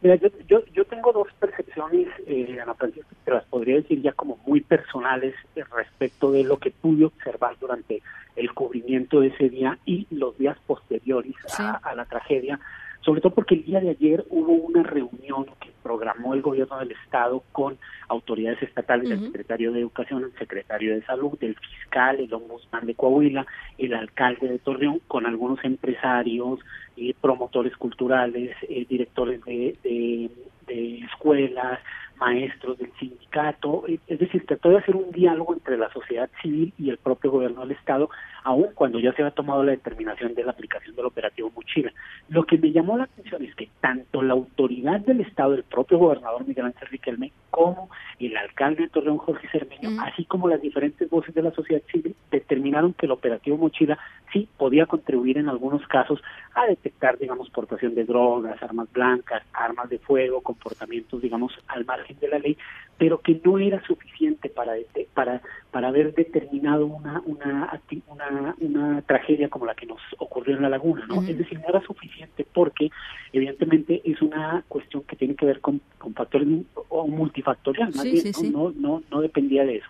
Mira, yo, yo, yo tengo dos percepciones, eh, Ana Francisca, que las podría decir ya como muy personales eh, respecto de lo que pude observar durante el cubrimiento de ese día y los días posteriores a, a la tragedia, sobre todo porque el día de ayer hubo una reunión que programó el gobierno del estado con autoridades estatales, el secretario de Educación, el secretario de Salud, el fiscal, el ombudsman de Coahuila, el alcalde de Torreón, con algunos empresarios, eh, promotores culturales, eh, directores de, de, de escuelas, maestros del sindicato, eh, es decir, trató de hacer un diálogo entre la sociedad civil y el propio gobierno del Estado, aun cuando ya se había tomado la determinación de la aplicación del operativo Mochila. Lo que me llamó la atención es que tanto la autoridad del Estado, el propio gobernador Miguel Ángel Riquelme, como el alcalde de Torreón, Jorge Cermeño, así como las diferentes voces de la sociedad civil, determinaron que el operativo Mochila sí podía contribuir en algunos casos a detectar, digamos, portación de drogas, armas blancas, armas de fuego, comportamientos, digamos, al margen de la ley, pero que no era suficiente para para para haber determinado una una una, una tragedia como la que nos ocurrió en la laguna, ¿no? Es decir, no era suficiente porque evidentemente es una cuestión que tiene que ver con, con factores o multifactorial, más Sí, bien, sí, ¿no? sí. No, no no dependía de eso.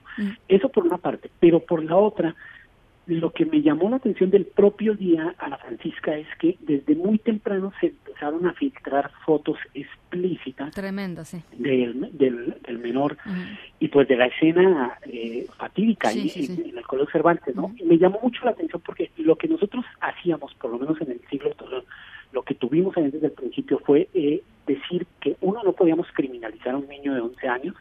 Eso por una parte, pero por la otra lo que me llamó la atención del propio día a la Francisca es que desde muy temprano se empezaron a filtrar fotos explícitas Tremenda, sí. del, del, del menor y pues de la escena eh, fatídica Sí, en, el Colegio Cervantes, ¿no? Y me llamó mucho la atención porque lo que nosotros hacíamos, por lo menos en el siglo Torreón, lo que tuvimos ahí desde el principio fue eh, decir que uno no podíamos criminalizar a un niño de 11 años,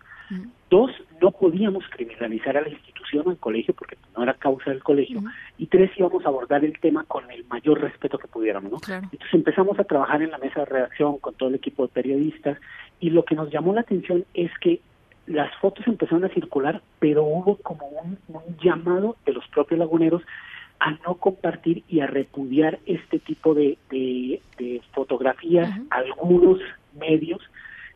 dos no podíamos criminalizar a la institución o al colegio porque no era causa del colegio y tres íbamos a abordar el tema con el mayor respeto que pudiéramos, ¿no? Entonces empezamos a trabajar en la mesa de redacción con todo el equipo de periodistas y lo que nos llamó la atención es que las fotos empezaron a circular, pero hubo como un, un llamado de los propios laguneros a no compartir y a repudiar este tipo de, de, de fotografías, algunos medios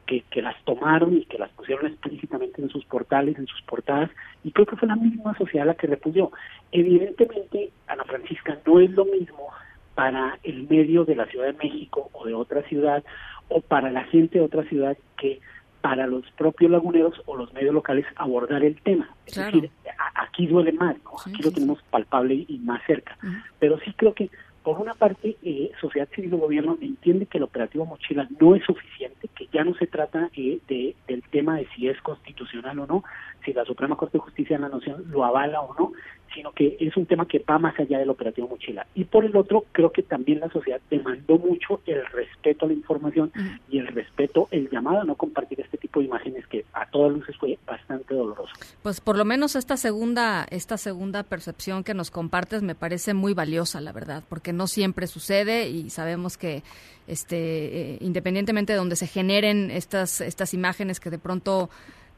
que, que las tomaron y que las pusieron explícitamente en sus portales, en sus portadas, y creo que fue la misma sociedad la que repudió. Evidentemente, Ana Francisca, no es lo mismo para el medio de la Ciudad de México o de otra ciudad, o para la gente de otra ciudad que para los propios laguneros o los medios locales abordar el tema. Es Claro. decir, aquí duele más, ¿no? aquí lo tenemos palpable y más cerca. Pero sí creo que, por una parte, eh, sociedad civil y gobierno entiende que el operativo Mochila no es suficiente, que ya no se trata eh, de, del tema de si es constitucional o no, si la Suprema Corte de Justicia de la Nación lo avala o no, sino que es un tema que va más allá del operativo Mochila. Y por el otro, creo que también la sociedad demandó mucho el respeto a la información y el respeto, el llamado a no compartir este tipo de imágenes que a todas luces fue bastante doloroso. Pues por lo menos esta segunda, esta segunda percepción que nos compartes me parece muy valiosa, la verdad, porque no siempre sucede y sabemos que, este, eh, independientemente de donde se generen estas, estas imágenes que de pronto,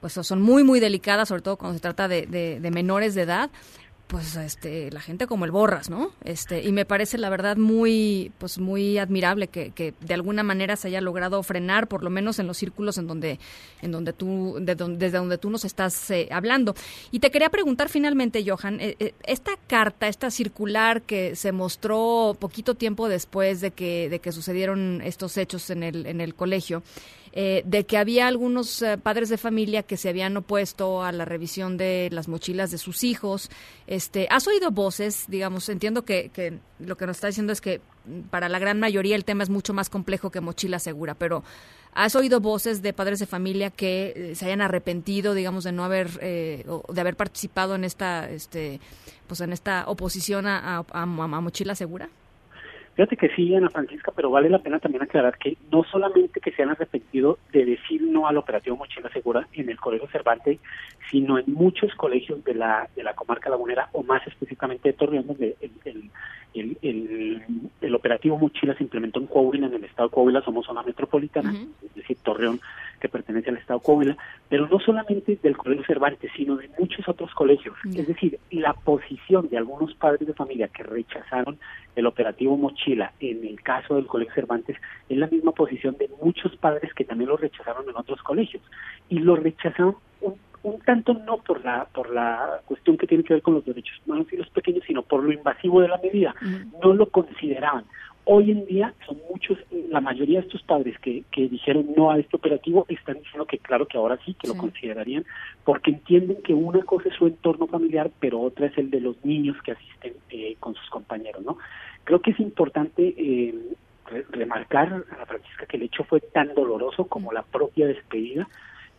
pues son muy, muy delicadas, sobre todo cuando se trata de, de- de menores de edad, pues este la gente como el borras no este y me parece la verdad muy pues muy admirable que, que de alguna manera se haya logrado frenar por lo menos en los círculos en donde en donde tú de donde, desde donde tú nos estás eh, hablando. Y te quería preguntar finalmente Johan eh, eh, esta carta esta circular que se mostró poquito tiempo después de que de que sucedieron estos hechos en el en el colegio eh, de que había algunos eh, padres de familia que se habían opuesto a la revisión de las mochilas de sus hijos. Este, ¿Has oído voces? Digamos, entiendo que, que lo que nos está diciendo es que para la gran mayoría el tema es mucho más complejo que mochila segura, pero ¿has oído voces de padres de familia que eh, se hayan arrepentido, digamos, de no haber, eh, o de haber participado en esta, este, pues en esta oposición a- a- a mochila segura? Fíjate que sí, Ana Francisca, pero vale la pena también aclarar que no solamente que se han arrepentido de decir no al operativo Mochila Segura en el Colegio Cervantes, sino en muchos colegios de la de la comarca lagunera o más específicamente de Torreón, donde el, el, el, el- el operativo Mochila se implementó en Coahuila, en el estado de Coahuila somos zona metropolitana, es decir, Torreón que pertenece al estado de Coahuila, pero no solamente del Colegio Cervantes, sino de muchos otros colegios. Es decir, la posición de algunos padres de familia que rechazaron el operativo Mochila mochila en el caso del Colegio Cervantes es la misma posición de muchos padres que también lo rechazaron en otros colegios. Y lo rechazaron un, un tanto no por la por la cuestión que tiene que ver con los derechos humanos y los pequeños sino por lo invasivo de la medida. No lo consideraban. Hoy en día son muchos la mayoría de estos padres que, que dijeron no a este operativo están diciendo que claro que ahora sí que lo considerarían porque entienden que una cosa es su entorno familiar pero otra es el de los niños que asisten eh, con sus compañeros no creo que es importante eh, re- remarcar a la Francisca que el hecho fue tan doloroso como la propia despedida.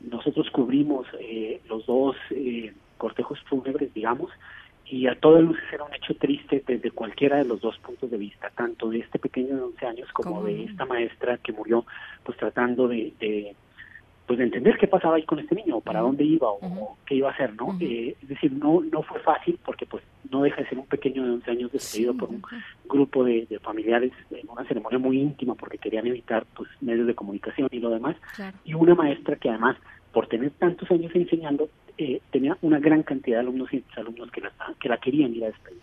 Nosotros cubrimos eh, los dos eh, cortejos fúnebres, digamos, y a todas luces era un hecho triste desde cualquiera de los dos puntos de vista, tanto de este pequeño de 11 años como ¿Cómo de esta maestra que murió pues tratando de, de, pues de entender qué pasaba ahí con este niño, o para dónde iba o, o qué iba a hacer, ¿no? Eh, es decir, no no fue fácil porque pues no deja de ser un pequeño de 11 años despedido por un grupo de, de familiares en una ceremonia muy íntima porque querían evitar pues medios de comunicación y lo demás y una maestra que además por tener tantos años enseñando eh, tenía una gran cantidad de alumnos y alumnos que la, que la querían ir a despedir.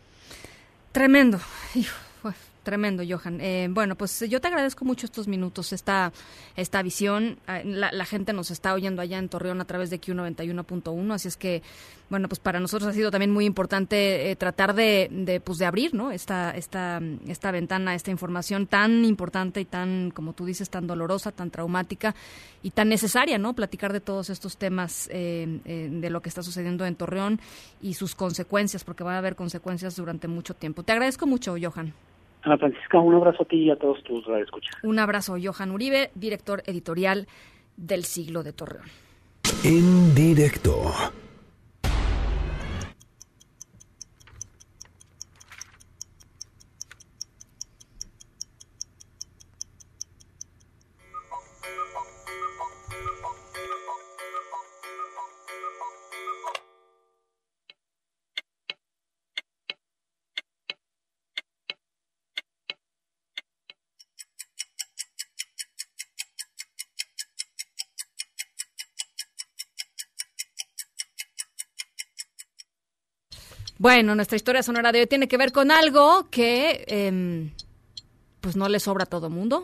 Tremendo. Hijo, fue tremendo, Johan. Eh, bueno, pues yo te agradezco mucho estos minutos, esta, esta visión. La, la gente nos está oyendo allá en Torreón a través de Q91.1, así es que, bueno, pues para nosotros ha sido también muy importante eh, tratar de, de, pues de abrir, ¿no? Esta, esta, esta ventana, esta información tan importante y tan, como tú dices, tan dolorosa, tan traumática y tan necesaria, ¿no? Platicar de todos estos temas eh, eh, de lo que está sucediendo en Torreón y sus consecuencias, porque van a haber consecuencias durante mucho tiempo. Te agradezco mucho, Johan. Ana Francisca, un abrazo a ti y a todos tus radioescuchas. Un abrazo, Johan Uribe, director editorial del Siglo de Torreón. En directo. Bueno, nuestra historia sonora de hoy tiene que ver con algo que em, pues no le sobra a todo mundo.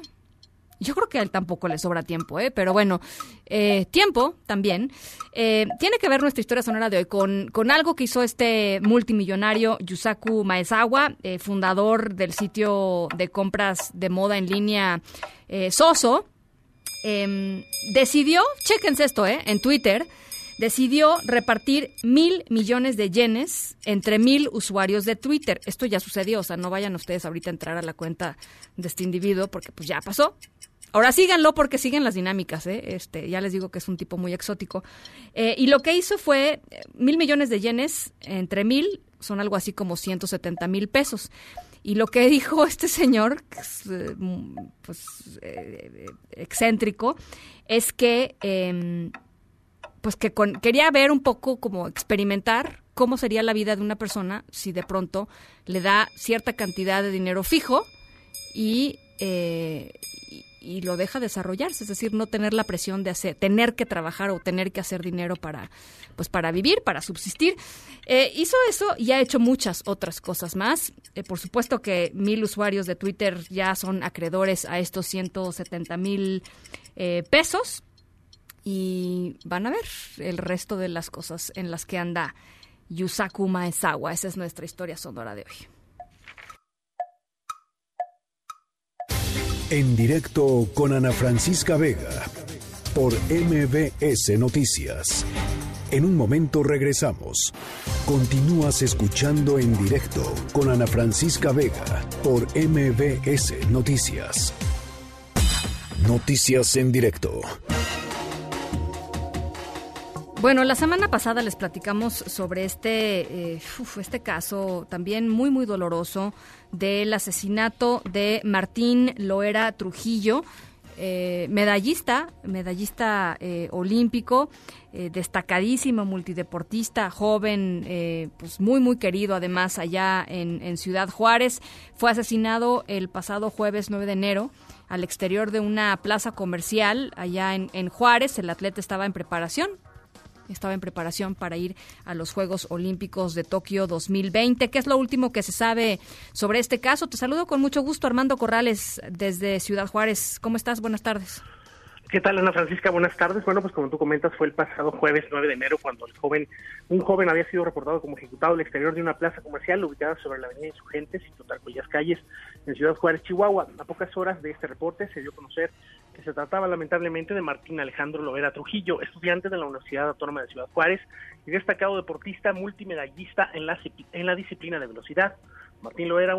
Yo creo que a él tampoco le sobra tiempo, ¿eh? pero bueno, eh, tiempo también. Eh, tiene que ver nuestra historia sonora de hoy con, con algo que hizo este multimillonario Yusaku Maezawa, eh, fundador del sitio de compras de moda en línea eh, Soso. Em, decidió, chéquense esto, ¿eh? en Twitter, decidió repartir mil millones de yenes entre mil usuarios de Twitter. Esto ya sucedió, o sea, no vayan ustedes ahorita a entrar a la cuenta de este individuo porque pues ya pasó. Ahora síganlo porque siguen las dinámicas, ¿eh? Este, ya les digo que es un tipo muy exótico. Eh, y lo que hizo fue eh, mil millones de yenes entre mil, son algo así como 170 mil pesos. Y lo que dijo este señor, pues, excéntrico, es que, em, pues que con- quería ver un poco como experimentar cómo sería la vida de una persona si de pronto le da cierta cantidad de dinero fijo y, eh, y, lo deja desarrollarse, es decir, no tener la presión de hacer, tener que trabajar o tener que hacer dinero para, pues para vivir, para subsistir. Eh, hizo eso y ha hecho muchas otras cosas más. Eh, por supuesto que mil usuarios de Twitter ya son acreedores a estos 170 mil eh, pesos y van a ver el resto de las cosas en las que anda Yusaku Maezawa. Esa es nuestra historia sonora de hoy. En directo con Ana Francisca Vega por MBS Noticias. En un momento regresamos. Continúas escuchando en directo con Ana Francisca Vega por MBS Noticias. Noticias en directo. Bueno, la semana pasada les platicamos sobre este, eh, este caso también muy, muy doloroso del asesinato de Martín Loera Trujillo, eh, medallista, medallista eh, olímpico, eh, destacadísimo multideportista, joven, eh, pues muy, muy querido además allá en, Ciudad Juárez. Fue asesinado el pasado jueves 9 de enero al exterior de una plaza comercial allá en Juárez. El atleta estaba en preparación estaba en preparación para ir a los Juegos Olímpicos de Tokio 2020. ¿Qué es lo último que se sabe sobre este caso? Te saludo con mucho gusto, Armando Corrales, desde Ciudad Juárez. ¿Cómo estás? Buenas tardes. ¿Qué tal, Ana Francisca? Buenas tardes. Bueno, pues como tú comentas, fue el pasado jueves 9 de enero cuando el joven, un joven había sido reportado como ejecutado al exterior de una plaza comercial ubicada sobre la avenida Insurgentes y total cuyas calles en Ciudad Juárez, Chihuahua. A pocas horas de este reporte se dio a conocer se trataba lamentablemente de Martín Alejandro Lovera Trujillo, estudiante de la Universidad Autónoma de Ciudad Juárez y destacado deportista multimedallista en la, disciplina de velocidad. Martín Lovera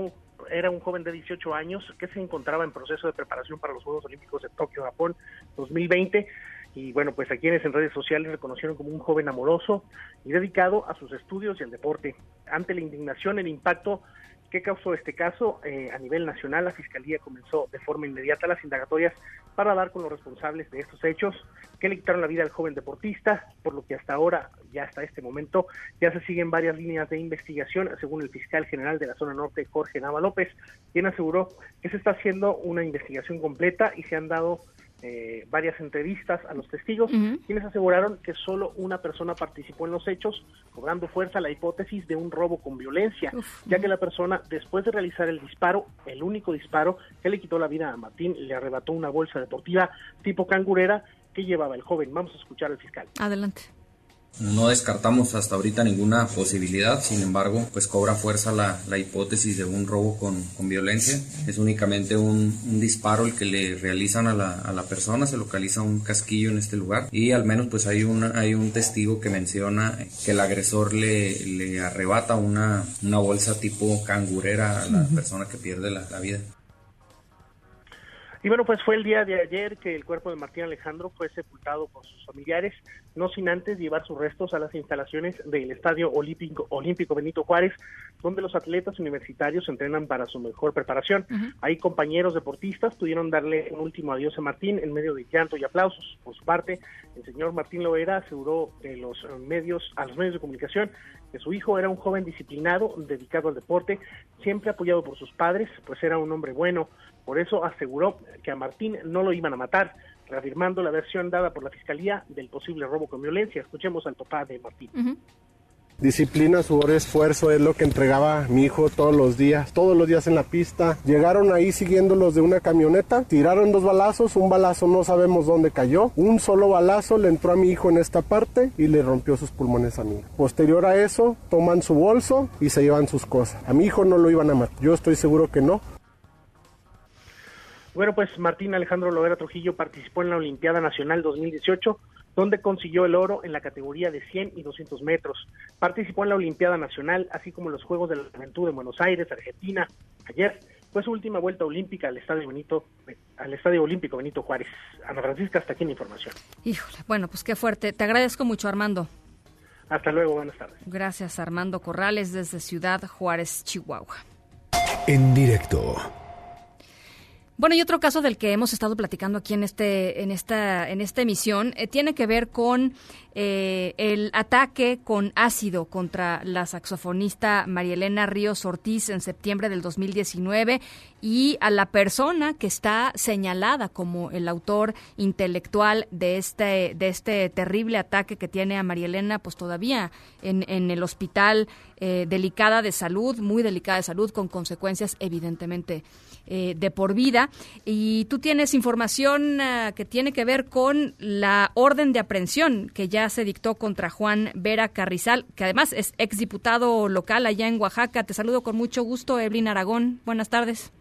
era un joven de 18 años que se encontraba en proceso de preparación para los Juegos Olímpicos de Tokio, Japón 2020 y bueno, pues a quienes en redes sociales reconocieron como un joven amoroso y dedicado a sus estudios y al deporte. Ante la indignación, el impacto que causó este caso eh, a nivel nacional, la Fiscalía comenzó de forma inmediata las indagatorias para dar con los responsables de estos hechos que le quitaron la vida al joven deportista, por lo que hasta ahora, ya hasta este momento, ya se siguen varias líneas de investigación, según el fiscal general de la zona norte, Jorge Nava López, quien aseguró que se está haciendo una investigación completa y se han dado eh, varias entrevistas a los testigos, quienes aseguraron que solo una persona participó en los hechos, cobrando fuerza la hipótesis de un robo con violencia, ya que la persona, después de realizar el disparo, el único disparo que le quitó la vida a Martín, le arrebató una bolsa deportiva tipo cangurera que llevaba el joven. Vamos a escuchar al fiscal. Adelante. No descartamos hasta ahorita ninguna posibilidad, sin embargo, pues cobra fuerza la, la hipótesis de un robo con, con violencia. Es únicamente un, un, disparo el que le realizan a la, a la persona, se localiza un casquillo en este lugar y al menos pues hay, una, hay un testigo que menciona que el agresor le, le arrebata una, una bolsa tipo cangurera a la persona que pierde la, la vida. Y bueno, pues fue el día de ayer que el cuerpo de Martín Alejandro fue sepultado por sus familiares, no sin antes llevar sus restos a las instalaciones del Estadio Olímpico, Olímpico Benito Juárez, donde los atletas universitarios entrenan para su mejor preparación. Uh -huh. Ahí compañeros deportistas pudieron darle un último adiós a Martín en medio de llanto y aplausos. Por su parte, el señor Martín Loera aseguró en los medios, a los medios de comunicación que su hijo era un joven disciplinado, dedicado al deporte, siempre apoyado por sus padres, pues era un hombre bueno. Por eso aseguró que a Martín no lo iban a matar, reafirmando la versión dada por la Fiscalía del posible robo con violencia. Escuchemos al papá de Martín. Uh -huh. Disciplina, sudor, esfuerzo es lo que entregaba mi hijo todos los días, todos los días en la pista. Llegaron ahí siguiéndolos de una camioneta, tiraron dos balazos, un balazo no sabemos dónde cayó, un solo balazo le entró a mi hijo en esta parte y le rompió sus pulmones a mí. Posterior a eso, toman su bolso y se llevan sus cosas. A mi hijo no lo iban a matar, yo estoy seguro que no. Bueno, pues Martín Alejandro Lovera Trujillo participó en la Olimpiada Nacional 2018, donde consiguió el oro en la categoría de 100 y 200 metros. Participó en la Olimpiada Nacional, así como en los Juegos de la Juventud de Buenos Aires, Argentina. Ayer fue su última vuelta olímpica al Estadio Benito, al Estadio Olímpico Benito Juárez. Ana Francisca, hasta aquí la información. Híjole, bueno, pues qué fuerte. Te agradezco mucho, Armando. Hasta luego, buenas tardes. Gracias, Armando Corrales, desde Ciudad Juárez, Chihuahua. En directo. Bueno, y otro caso del que hemos estado platicando aquí en este, en esta, en esta emisión, eh, tiene que ver con eh, el ataque con ácido contra la saxofonista Marielena Ríos Ortiz en septiembre del 2019 y a la persona que está señalada como el autor intelectual de este, de este terrible ataque que tiene a Marielena, pues todavía en, en el hospital eh, delicada de salud, muy delicada de salud, con consecuencias evidentemente eh, de por vida. Y tú tienes información uh, que tiene que ver con la orden de aprehensión que ya se dictó contra Juan Vera Carrizal, que además es exdiputado local allá en Oaxaca. Te saludo con mucho gusto, Evelyn Aragón. Buenas tardes.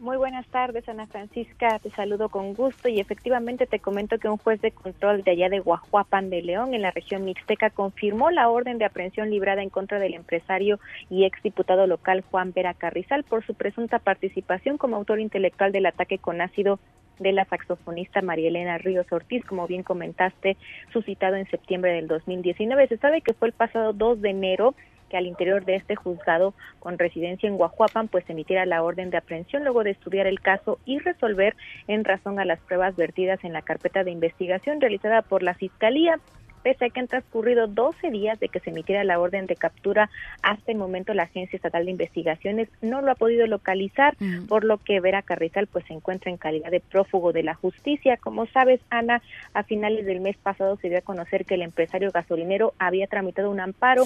Muy buenas tardes, Ana Francisca. Te saludo con gusto y efectivamente te comento que un juez de control de allá de Guajuapan de León, en la región mixteca, confirmó la orden de aprehensión librada en contra del empresario y exdiputado local Juan Vera Carrizal por su presunta participación como autor intelectual del ataque con ácido de la saxofonista María Elena Ríos Ortiz, como bien comentaste, suscitado en septiembre del 2019. Se sabe que fue el pasado 2 de enero que al interior de este juzgado con residencia en Guajuapan pues emitiera la orden de aprehensión luego de estudiar el caso y resolver en razón a las pruebas vertidas en la carpeta de investigación realizada por la Fiscalía. Pese a que han transcurrido 12 días de que se emitiera la orden de captura, hasta el momento la Agencia Estatal de Investigaciones no lo ha podido localizar, por lo que Vera Carrizal pues se encuentra en calidad de prófugo de la justicia. Como sabes, Ana, a finales del mes pasado se dio a conocer que el empresario gasolinero había tramitado un amparo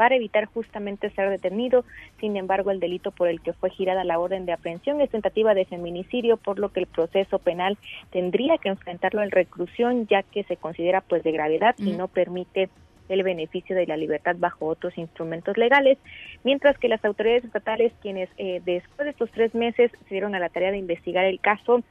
para evitar justamente ser detenido. Sin embargo, el delito por el que fue girada la orden de aprehensión es tentativa de feminicidio, por lo que el proceso penal tendría que enfrentarlo en reclusión, ya que se considera pues de gravedad y no permite el beneficio de la libertad bajo otros instrumentos legales, mientras que las autoridades estatales, quienes eh, después de estos tres meses se dieron a la tarea de investigar el caso,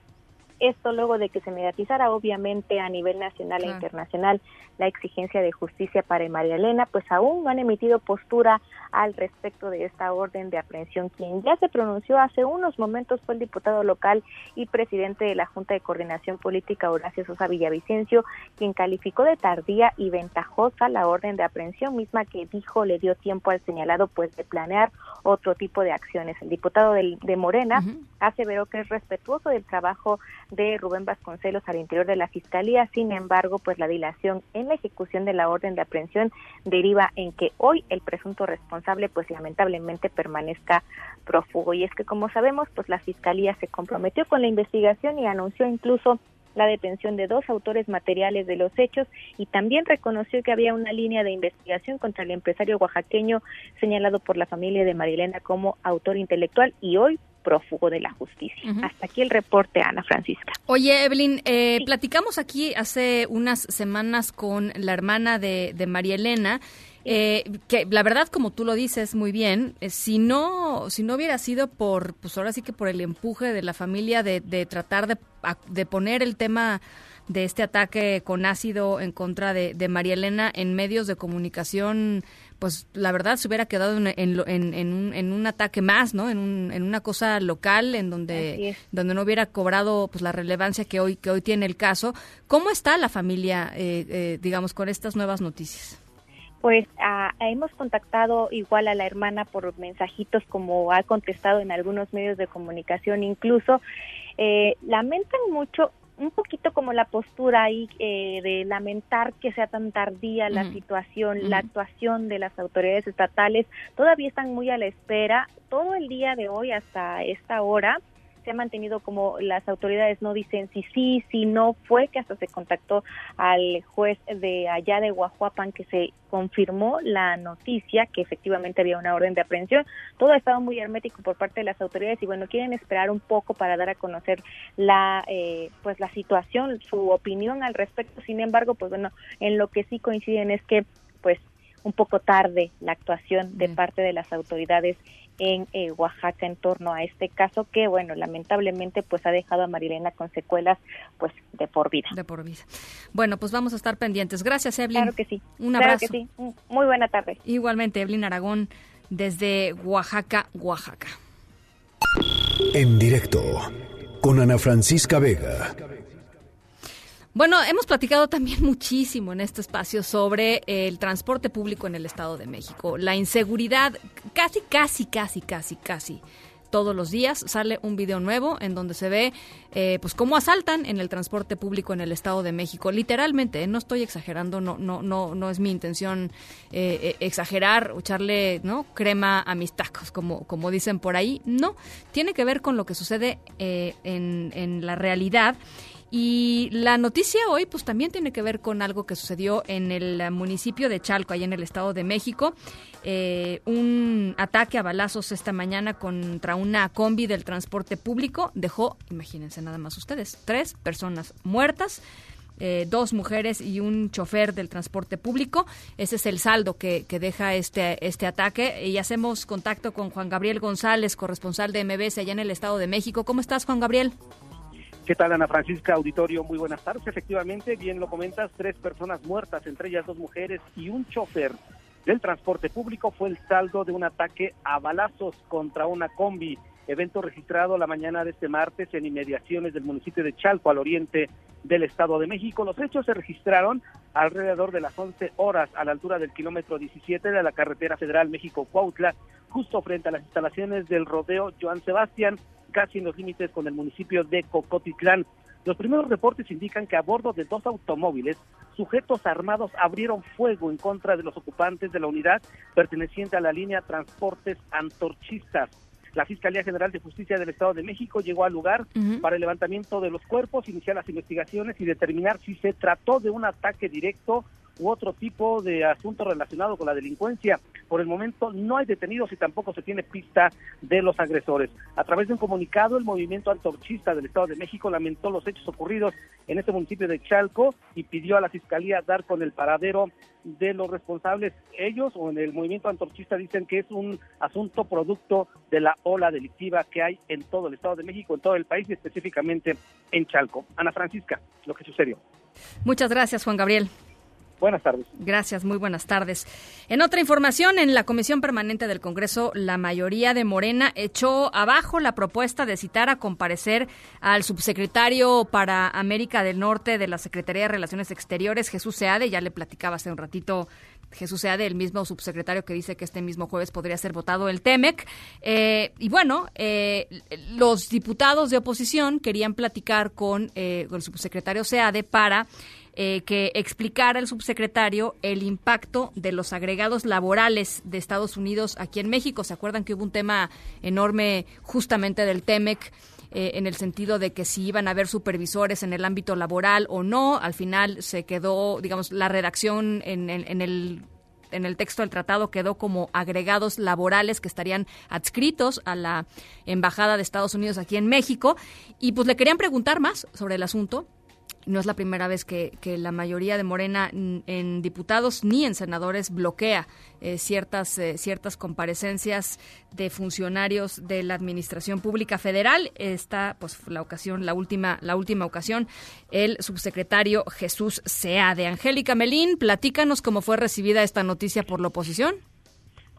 esto luego de que se mediatizara obviamente a nivel nacional e internacional la exigencia de justicia para María Elena, pues aún no han emitido postura al respecto de esta orden de aprehensión. Quien ya se pronunció hace unos momentos fue el diputado local y presidente de la Junta de Coordinación Política, Horacio Sosa Villavicencio, quien calificó de tardía y ventajosa la orden de aprehensión misma que dijo le dio tiempo al señalado pues de planear otro tipo de acciones. El diputado del- de Morena aseveró que es respetuoso del trabajo de Rubén Vasconcelos al interior de la Fiscalía, sin embargo, pues la dilación en la ejecución de la orden de aprehensión deriva en que hoy el presunto responsable pues lamentablemente permanezca prófugo. Y es que como sabemos, pues la Fiscalía se comprometió con la investigación y anunció incluso la detención de dos autores materiales de los hechos y también reconoció que había una línea de investigación contra el empresario oaxaqueño señalado por la familia de Marilena como autor intelectual y hoy prófugo de la justicia. Hasta aquí el reporte, Ana Francisca. Oye, Evelyn, eh, platicamos aquí hace unas semanas con la hermana de, de María Elena, eh, que la verdad, como tú lo dices muy bien, eh, si no si no hubiera sido por, pues ahora sí que por el empuje de la familia de, de tratar de, poner el tema de este ataque con ácido en contra de, de María Elena en medios de comunicación, pues la verdad se hubiera quedado en, en, en- en un, en un ataque más, ¿no? En, un- en una cosa local en donde, donde no hubiera cobrado pues la relevancia que hoy, que hoy tiene el caso. ¿Cómo está la familia, eh, eh, digamos, con estas nuevas noticias? Pues ah, hemos contactado igual a la hermana por mensajitos como ha contestado en algunos medios de comunicación incluso. Eh, lamentan mucho un poquito como la postura ahí eh, de lamentar que sea tan tardía la situación, la actuación de las autoridades estatales. Todavía están muy a la espera. Todo el día de hoy hasta esta hora se ha mantenido como las autoridades no dicen si sí, si no, fue que hasta se contactó al juez de allá de Guajuapan que se confirmó la noticia que efectivamente había una orden de aprehensión. Todo ha estado muy hermético por parte de las autoridades y bueno, quieren esperar un poco para dar a conocer la eh, pues la situación, su opinión al respecto. Sin embargo, pues bueno, en lo que sí coinciden es que pues un poco tarde la actuación de parte de las autoridades en eh, Oaxaca en torno a este caso que bueno lamentablemente pues ha dejado a Marilena con secuelas pues de por vida. De por vida. Bueno pues vamos a estar pendientes. Gracias Evelyn. Claro que sí. Un Claro abrazo. que sí. muy buena tarde. Igualmente Evelyn Aragón desde Oaxaca Oaxaca. En directo con Ana Francisca Vega. Bueno, hemos platicado también muchísimo en este espacio sobre el transporte público en el Estado de México. La inseguridad, casi, casi, casi, casi, casi. Todos los días sale un video nuevo en donde se ve eh, pues cómo asaltan en el transporte público en el Estado de México. Literalmente, ¿eh? no estoy exagerando, no, no, no, no es mi intención eh, eh, exagerar o echarle ¿no? crema a mis tacos, como, como dicen por ahí. No, tiene que ver con lo que sucede en, en la realidad. Y la noticia hoy, pues también tiene que ver con algo que sucedió en el eh, municipio de Chalco, allá en el Estado de México. Eh, un ataque a balazos esta mañana contra una combi del transporte público dejó, imagínense nada más ustedes, tres personas muertas. eh, dos mujeres y un chofer del transporte público. Ese es el saldo que, deja este, este ataque. Y hacemos contacto con Juan Gabriel González, corresponsal de MBS allá en el Estado de México. ¿Cómo estás, Juan Gabriel? ¿Qué tal, Ana Francisca Auditorio? Muy buenas tardes. Efectivamente, bien lo comentas, tres personas muertas, entre ellas dos mujeres y un chofer del transporte público fue el saldo de un ataque a balazos contra una combi. Evento registrado la mañana de este martes en inmediaciones del municipio de Chalco, al oriente del Estado de México. Los hechos se registraron alrededor de las 11 horas a la altura del kilómetro 17 de la carretera federal México-Cuautla, justo frente a las instalaciones del rodeo Joan Sebastián, casi en los límites con el municipio de Cocotitlán. Los primeros reportes indican que a bordo de dos automóviles, sujetos armados abrieron fuego en contra de los ocupantes de la unidad perteneciente a la línea Transportes Antorchistas. La Fiscalía General de Justicia del Estado de México llegó al lugar para el levantamiento de los cuerpos, iniciar las investigaciones y determinar si se trató de un ataque directo u otro tipo de asunto relacionado con la delincuencia. Por el momento no hay detenidos y tampoco se tiene pista de los agresores. A través de un comunicado, el movimiento antorchista del Estado de México lamentó los hechos ocurridos en este municipio de Chalco y pidió a la Fiscalía dar con el paradero de los responsables. Ellos o en el movimiento antorchista dicen que es un asunto producto de la ola delictiva que hay en todo el Estado de México, en todo el país y específicamente en Chalco. Ana Francisca, lo que sucedió. Muchas gracias, Juan Gabriel. Buenas tardes. Gracias, muy buenas tardes. En otra información, en la Comisión Permanente del Congreso, la mayoría de Morena echó abajo la propuesta de citar a comparecer al subsecretario para América del Norte de la Secretaría de Relaciones Exteriores, Jesús Seade. Ya le platicaba hace un ratito Jesús Seade, el mismo subsecretario que dice que este mismo jueves podría ser votado el TEMEC. Eh, y bueno, eh, los diputados de oposición querían platicar con, eh, con el subsecretario Seade para eh, que explicara el subsecretario el impacto de los agregados laborales de Estados Unidos aquí en México. ¿Se acuerdan que hubo un tema enorme justamente del TEMEC? eh, en el sentido de que si iban a haber supervisores en el ámbito laboral o no. Al final se quedó, digamos, la redacción en, en- en el en el texto del tratado quedó como agregados laborales que estarían adscritos a la embajada de Estados Unidos aquí en México y pues le querían preguntar más sobre el asunto no es la primera vez que, la mayoría de Morena en diputados ni en senadores bloquea eh, ciertas, eh, ciertas comparecencias de funcionarios de la Administración Pública Federal. Esta, pues, la ocasión, la última, la última ocasión, el subsecretario Jesús Sea de Angélica Melín. Platícanos cómo fue recibida esta noticia por la oposición.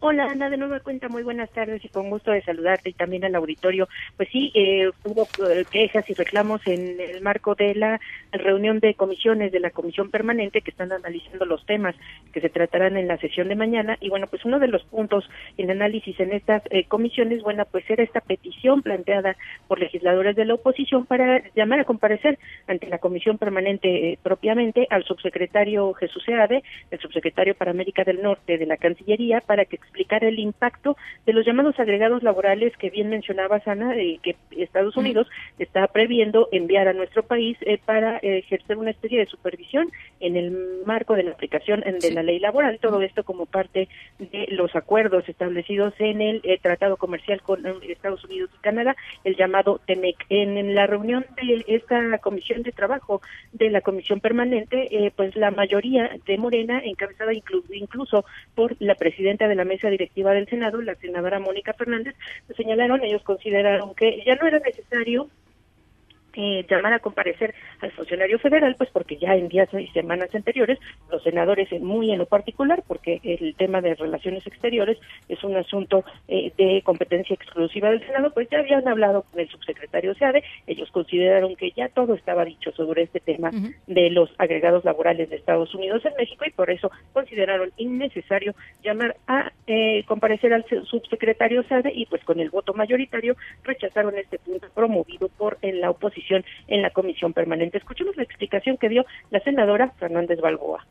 Hola Ana, de nueva cuenta, muy buenas tardes y con gusto de saludarte y también al auditorio. Pues sí, eh, hubo eh, quejas y reclamos en el marco de la reunión de comisiones de la comisión permanente que están analizando los temas que se tratarán en la sesión de mañana y bueno, pues uno de los puntos en análisis en estas eh, comisiones, bueno, pues era esta petición planteada por legisladores de la oposición para llamar a comparecer ante la comisión permanente eh, propiamente al subsecretario Jesús Seade, el subsecretario para América del Norte de la Cancillería, para que explicara el impacto de los llamados agregados laborales que bien mencionaba Ana, eh, que Estados Unidos está previendo enviar a nuestro país eh, para ejercer una especie de supervisión en el marco de la aplicación de la ley laboral, todo esto como parte de los acuerdos establecidos en el eh, Tratado Comercial con eh, Estados Unidos y Canadá, el llamado TEMEC. En, en la reunión de esta comisión de trabajo de la comisión permanente, eh, pues la mayoría de Morena, encabezada inclu- incluso por la presidenta de la mesa directiva del Senado, la senadora Mónica Fernández, pues señalaron, ellos consideraron que ya no era necesario eh, llamar a comparecer al funcionario federal, pues porque ya en días y semanas anteriores los senadores, muy en lo particular, porque el tema de relaciones exteriores es un asunto eh, de competencia exclusiva del Senado, pues ya habían hablado con el subsecretario Seade, ellos consideraron que ya todo estaba dicho sobre este tema de los agregados laborales de Estados Unidos en México y por eso consideraron innecesario llamar a eh, comparecer al subsecretario Sade y pues con el voto mayoritario rechazaron este punto promovido por en la oposición en la comisión permanente. Escuchemos la explicación que dio la senadora Fernández Balboa.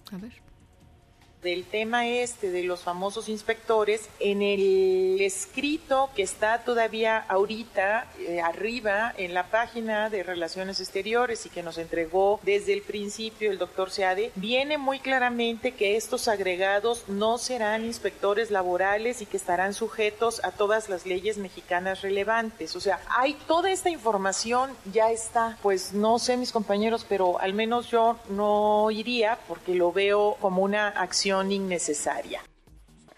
Del tema este de los famosos inspectores, en el escrito que está todavía ahorita eh, arriba en la página de Relaciones Exteriores y que nos entregó desde el principio el doctor Seade, viene muy claramente que estos agregados no serán inspectores laborales y que estarán sujetos a todas las leyes mexicanas relevantes. O sea, hay toda esta información, ya está. Pues no sé mis compañeros, pero al menos yo no iría porque lo veo como una acción innecesaria.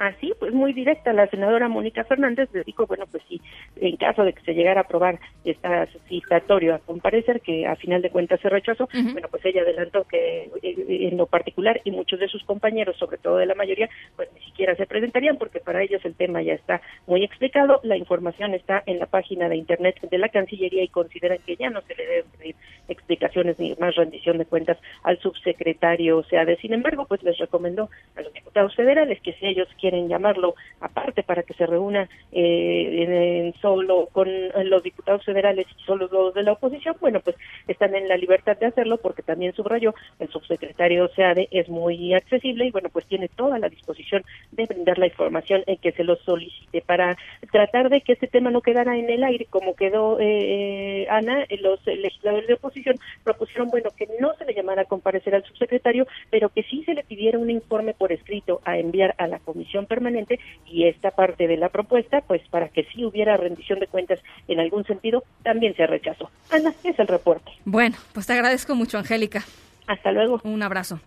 Así, pues muy directa, la senadora Mónica Fernández le dijo, bueno, pues sí, en caso de que se llegara a aprobar esta citatorio a comparecer, que a final de cuentas se rechazó, bueno, pues ella adelantó que eh, en lo particular y muchos de sus compañeros, sobre todo de la mayoría, pues ni siquiera se presentarían porque para ellos el tema ya está muy explicado. La información está en la página de internet de la Cancillería y consideran que ya no se le deben pedir explicaciones ni más rendición de cuentas al subsecretario Seade. Sin embargo, pues les recomendó a los diputados federales que si ellos quieren llamarlo aparte para que se reúna eh, solo con los diputados federales y solo los de la oposición, bueno, pues están en la libertad de hacerlo porque también subrayó el subsecretario Seade es muy accesible y bueno, pues tiene toda la disposición de brindar la información en que se lo solicite para tratar de que este tema no quedara en el aire como quedó eh, Ana, eh, los eh, legisladores de oposición propusieron, bueno, que no se le llamara a comparecer al subsecretario, pero que sí se le pidiera un informe por escrito a enviar a la comisión permanente y esta parte de la propuesta, pues para que sí hubiera rendición de cuentas en algún sentido, también se rechazó. Ana, es el reporte. Bueno, pues te agradezco mucho, Angélica. Hasta luego. Un abrazo.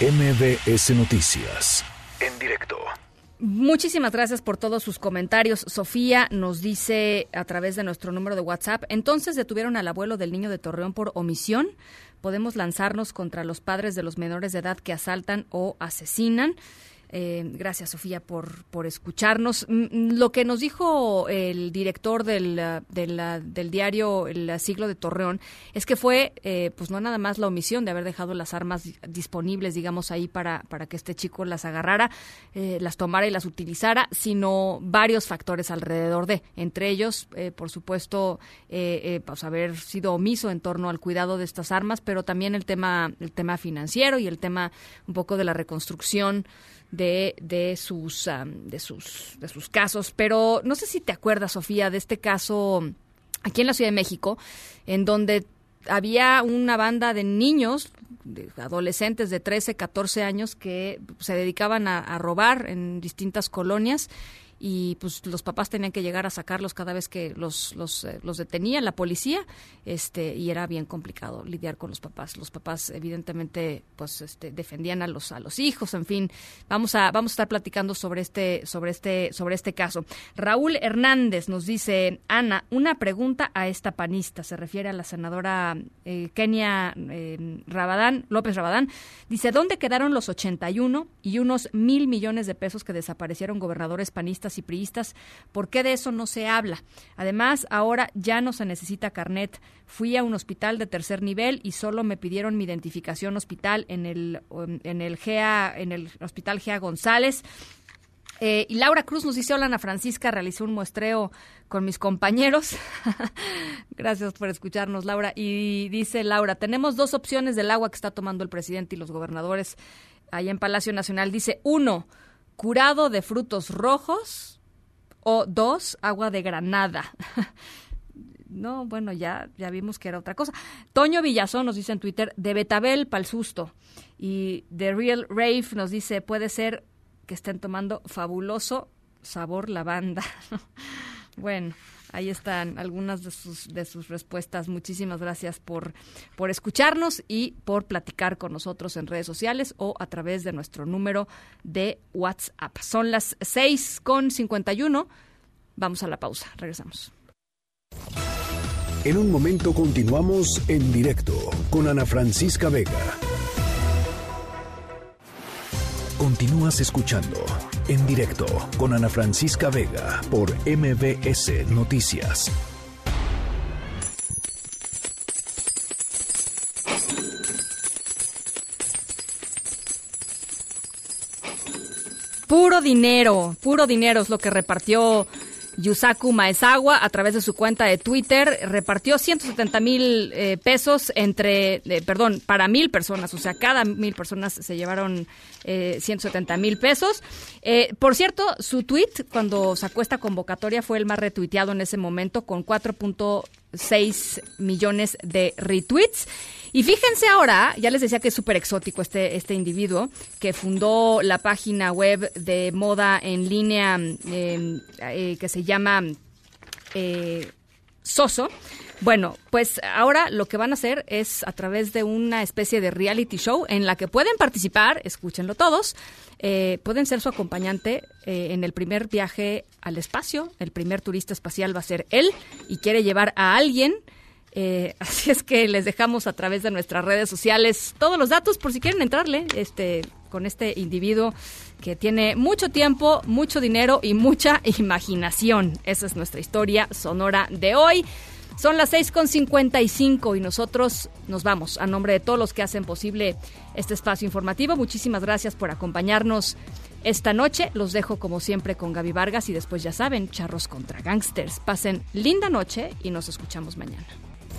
MBS Noticias. En directo. Muchísimas gracias por todos sus comentarios. Sofía nos dice a través de nuestro número de WhatsApp, entonces detuvieron al abuelo del niño de Torreón por omisión. Podemos lanzarnos contra los padres de los menores de edad que asaltan o asesinan. Eh, gracias, Sofía, por, por escucharnos. Mm, mm, Lo que nos dijo el director del, ah, del, diario El Siglo de Torreón es que fue, eh, pues no nada más la omisión de haber dejado las armas di- disponibles, digamos, ahí para, para que este chico las agarrara, eh, las tomara y las utilizara, sino varios factores alrededor de. Entre ellos, eh, por supuesto, eh, pues haber sido omiso en torno al cuidado de estas armas, pero también el tema, el tema financiero y el tema un poco de la reconstrucción de, de sus de sus de sus casos. Pero no sé si te acuerdas Sofía de este caso aquí en la Ciudad de México en donde había una banda de niños de adolescentes de 13, 14 años que se dedicaban a robar en distintas colonias y pues los papás tenían que llegar a sacarlos cada vez que los los, eh, los detenía la policía este y era bien complicado lidiar con los papás. Los papás evidentemente pues este defendían a los a los hijos en fin. Vamos a vamos a estar platicando sobre este sobre este sobre este caso. Raúl Hernández nos dice Ana una pregunta a esta panista se refiere a la senadora eh, Kenia eh, Rabadán López Rabadán. Dice dónde quedaron los 81 y unos mil millones de pesos que desaparecieron gobernadores panistas y por qué de eso no se habla además ahora ya no se necesita carnet fui a un hospital de tercer nivel y solo me pidieron mi identificación hospital en el en el GEA en el hospital GEA González eh, y Laura Cruz nos dice, hola Ana Francisca, realicé un muestreo con mis compañeros. Gracias por escucharnos, Laura. Y dice Laura, tenemos dos opciones del agua que está tomando el presidente y los gobernadores allá en Palacio Nacional. Dice, uno, curado de frutos rojos o dos, agua de granada. No, bueno, ya, ya vimos que era otra cosa. Toño Villazón nos dice en Twitter, de Betabel pa'l susto. Y The Real Rave nos dice, puede ser que estén tomando fabuloso sabor lavanda. bueno, ahí están algunas de sus, de sus respuestas. Muchísimas gracias por, por escucharnos y por platicar con nosotros en redes sociales o a través de nuestro número de WhatsApp. Son las 6 con 51. Vamos a la pausa. Regresamos. En un momento continuamos en directo con Ana Francisca Vega. Continúas escuchando en directo con Ana Francisca Vega por MBS Noticias. Puro dinero, puro dinero es lo que repartió Yusaku Maezawa a través de su cuenta de Twitter. Repartió 170 mil eh, pesos entre, eh, perdón, para mil personas, o sea, cada mil personas se llevaron eh, 170 mil pesos. Eh, por cierto, su tweet cuando sacó esta convocatoria fue el más retuiteado en ese momento con 4.6 millones de retweets. Y fíjense ahora, ya les decía que es súper exótico este, este individuo que fundó la página web de moda en línea eh, eh, que se llama eh, Soso. Bueno, pues ahora lo que van a hacer es a través de una especie de reality show en la que pueden participar, escúchenlo todos, eh, pueden ser su acompañante eh, en el primer viaje al espacio. El primer turista espacial va a ser él y quiere llevar a alguien Eh, así es que les dejamos a través de nuestras redes sociales todos los datos por si quieren entrarle este, con este individuo que tiene mucho tiempo, mucho dinero y mucha imaginación. Esa es nuestra historia sonora de hoy. Son las 6.55 y nosotros nos vamos a nombre de todos los que hacen posible este espacio informativo. Muchísimas gracias por acompañarnos esta noche. Los dejo como siempre con Gaby Vargas y después ya saben, charros contra gangsters. Pasen linda noche y nos escuchamos mañana.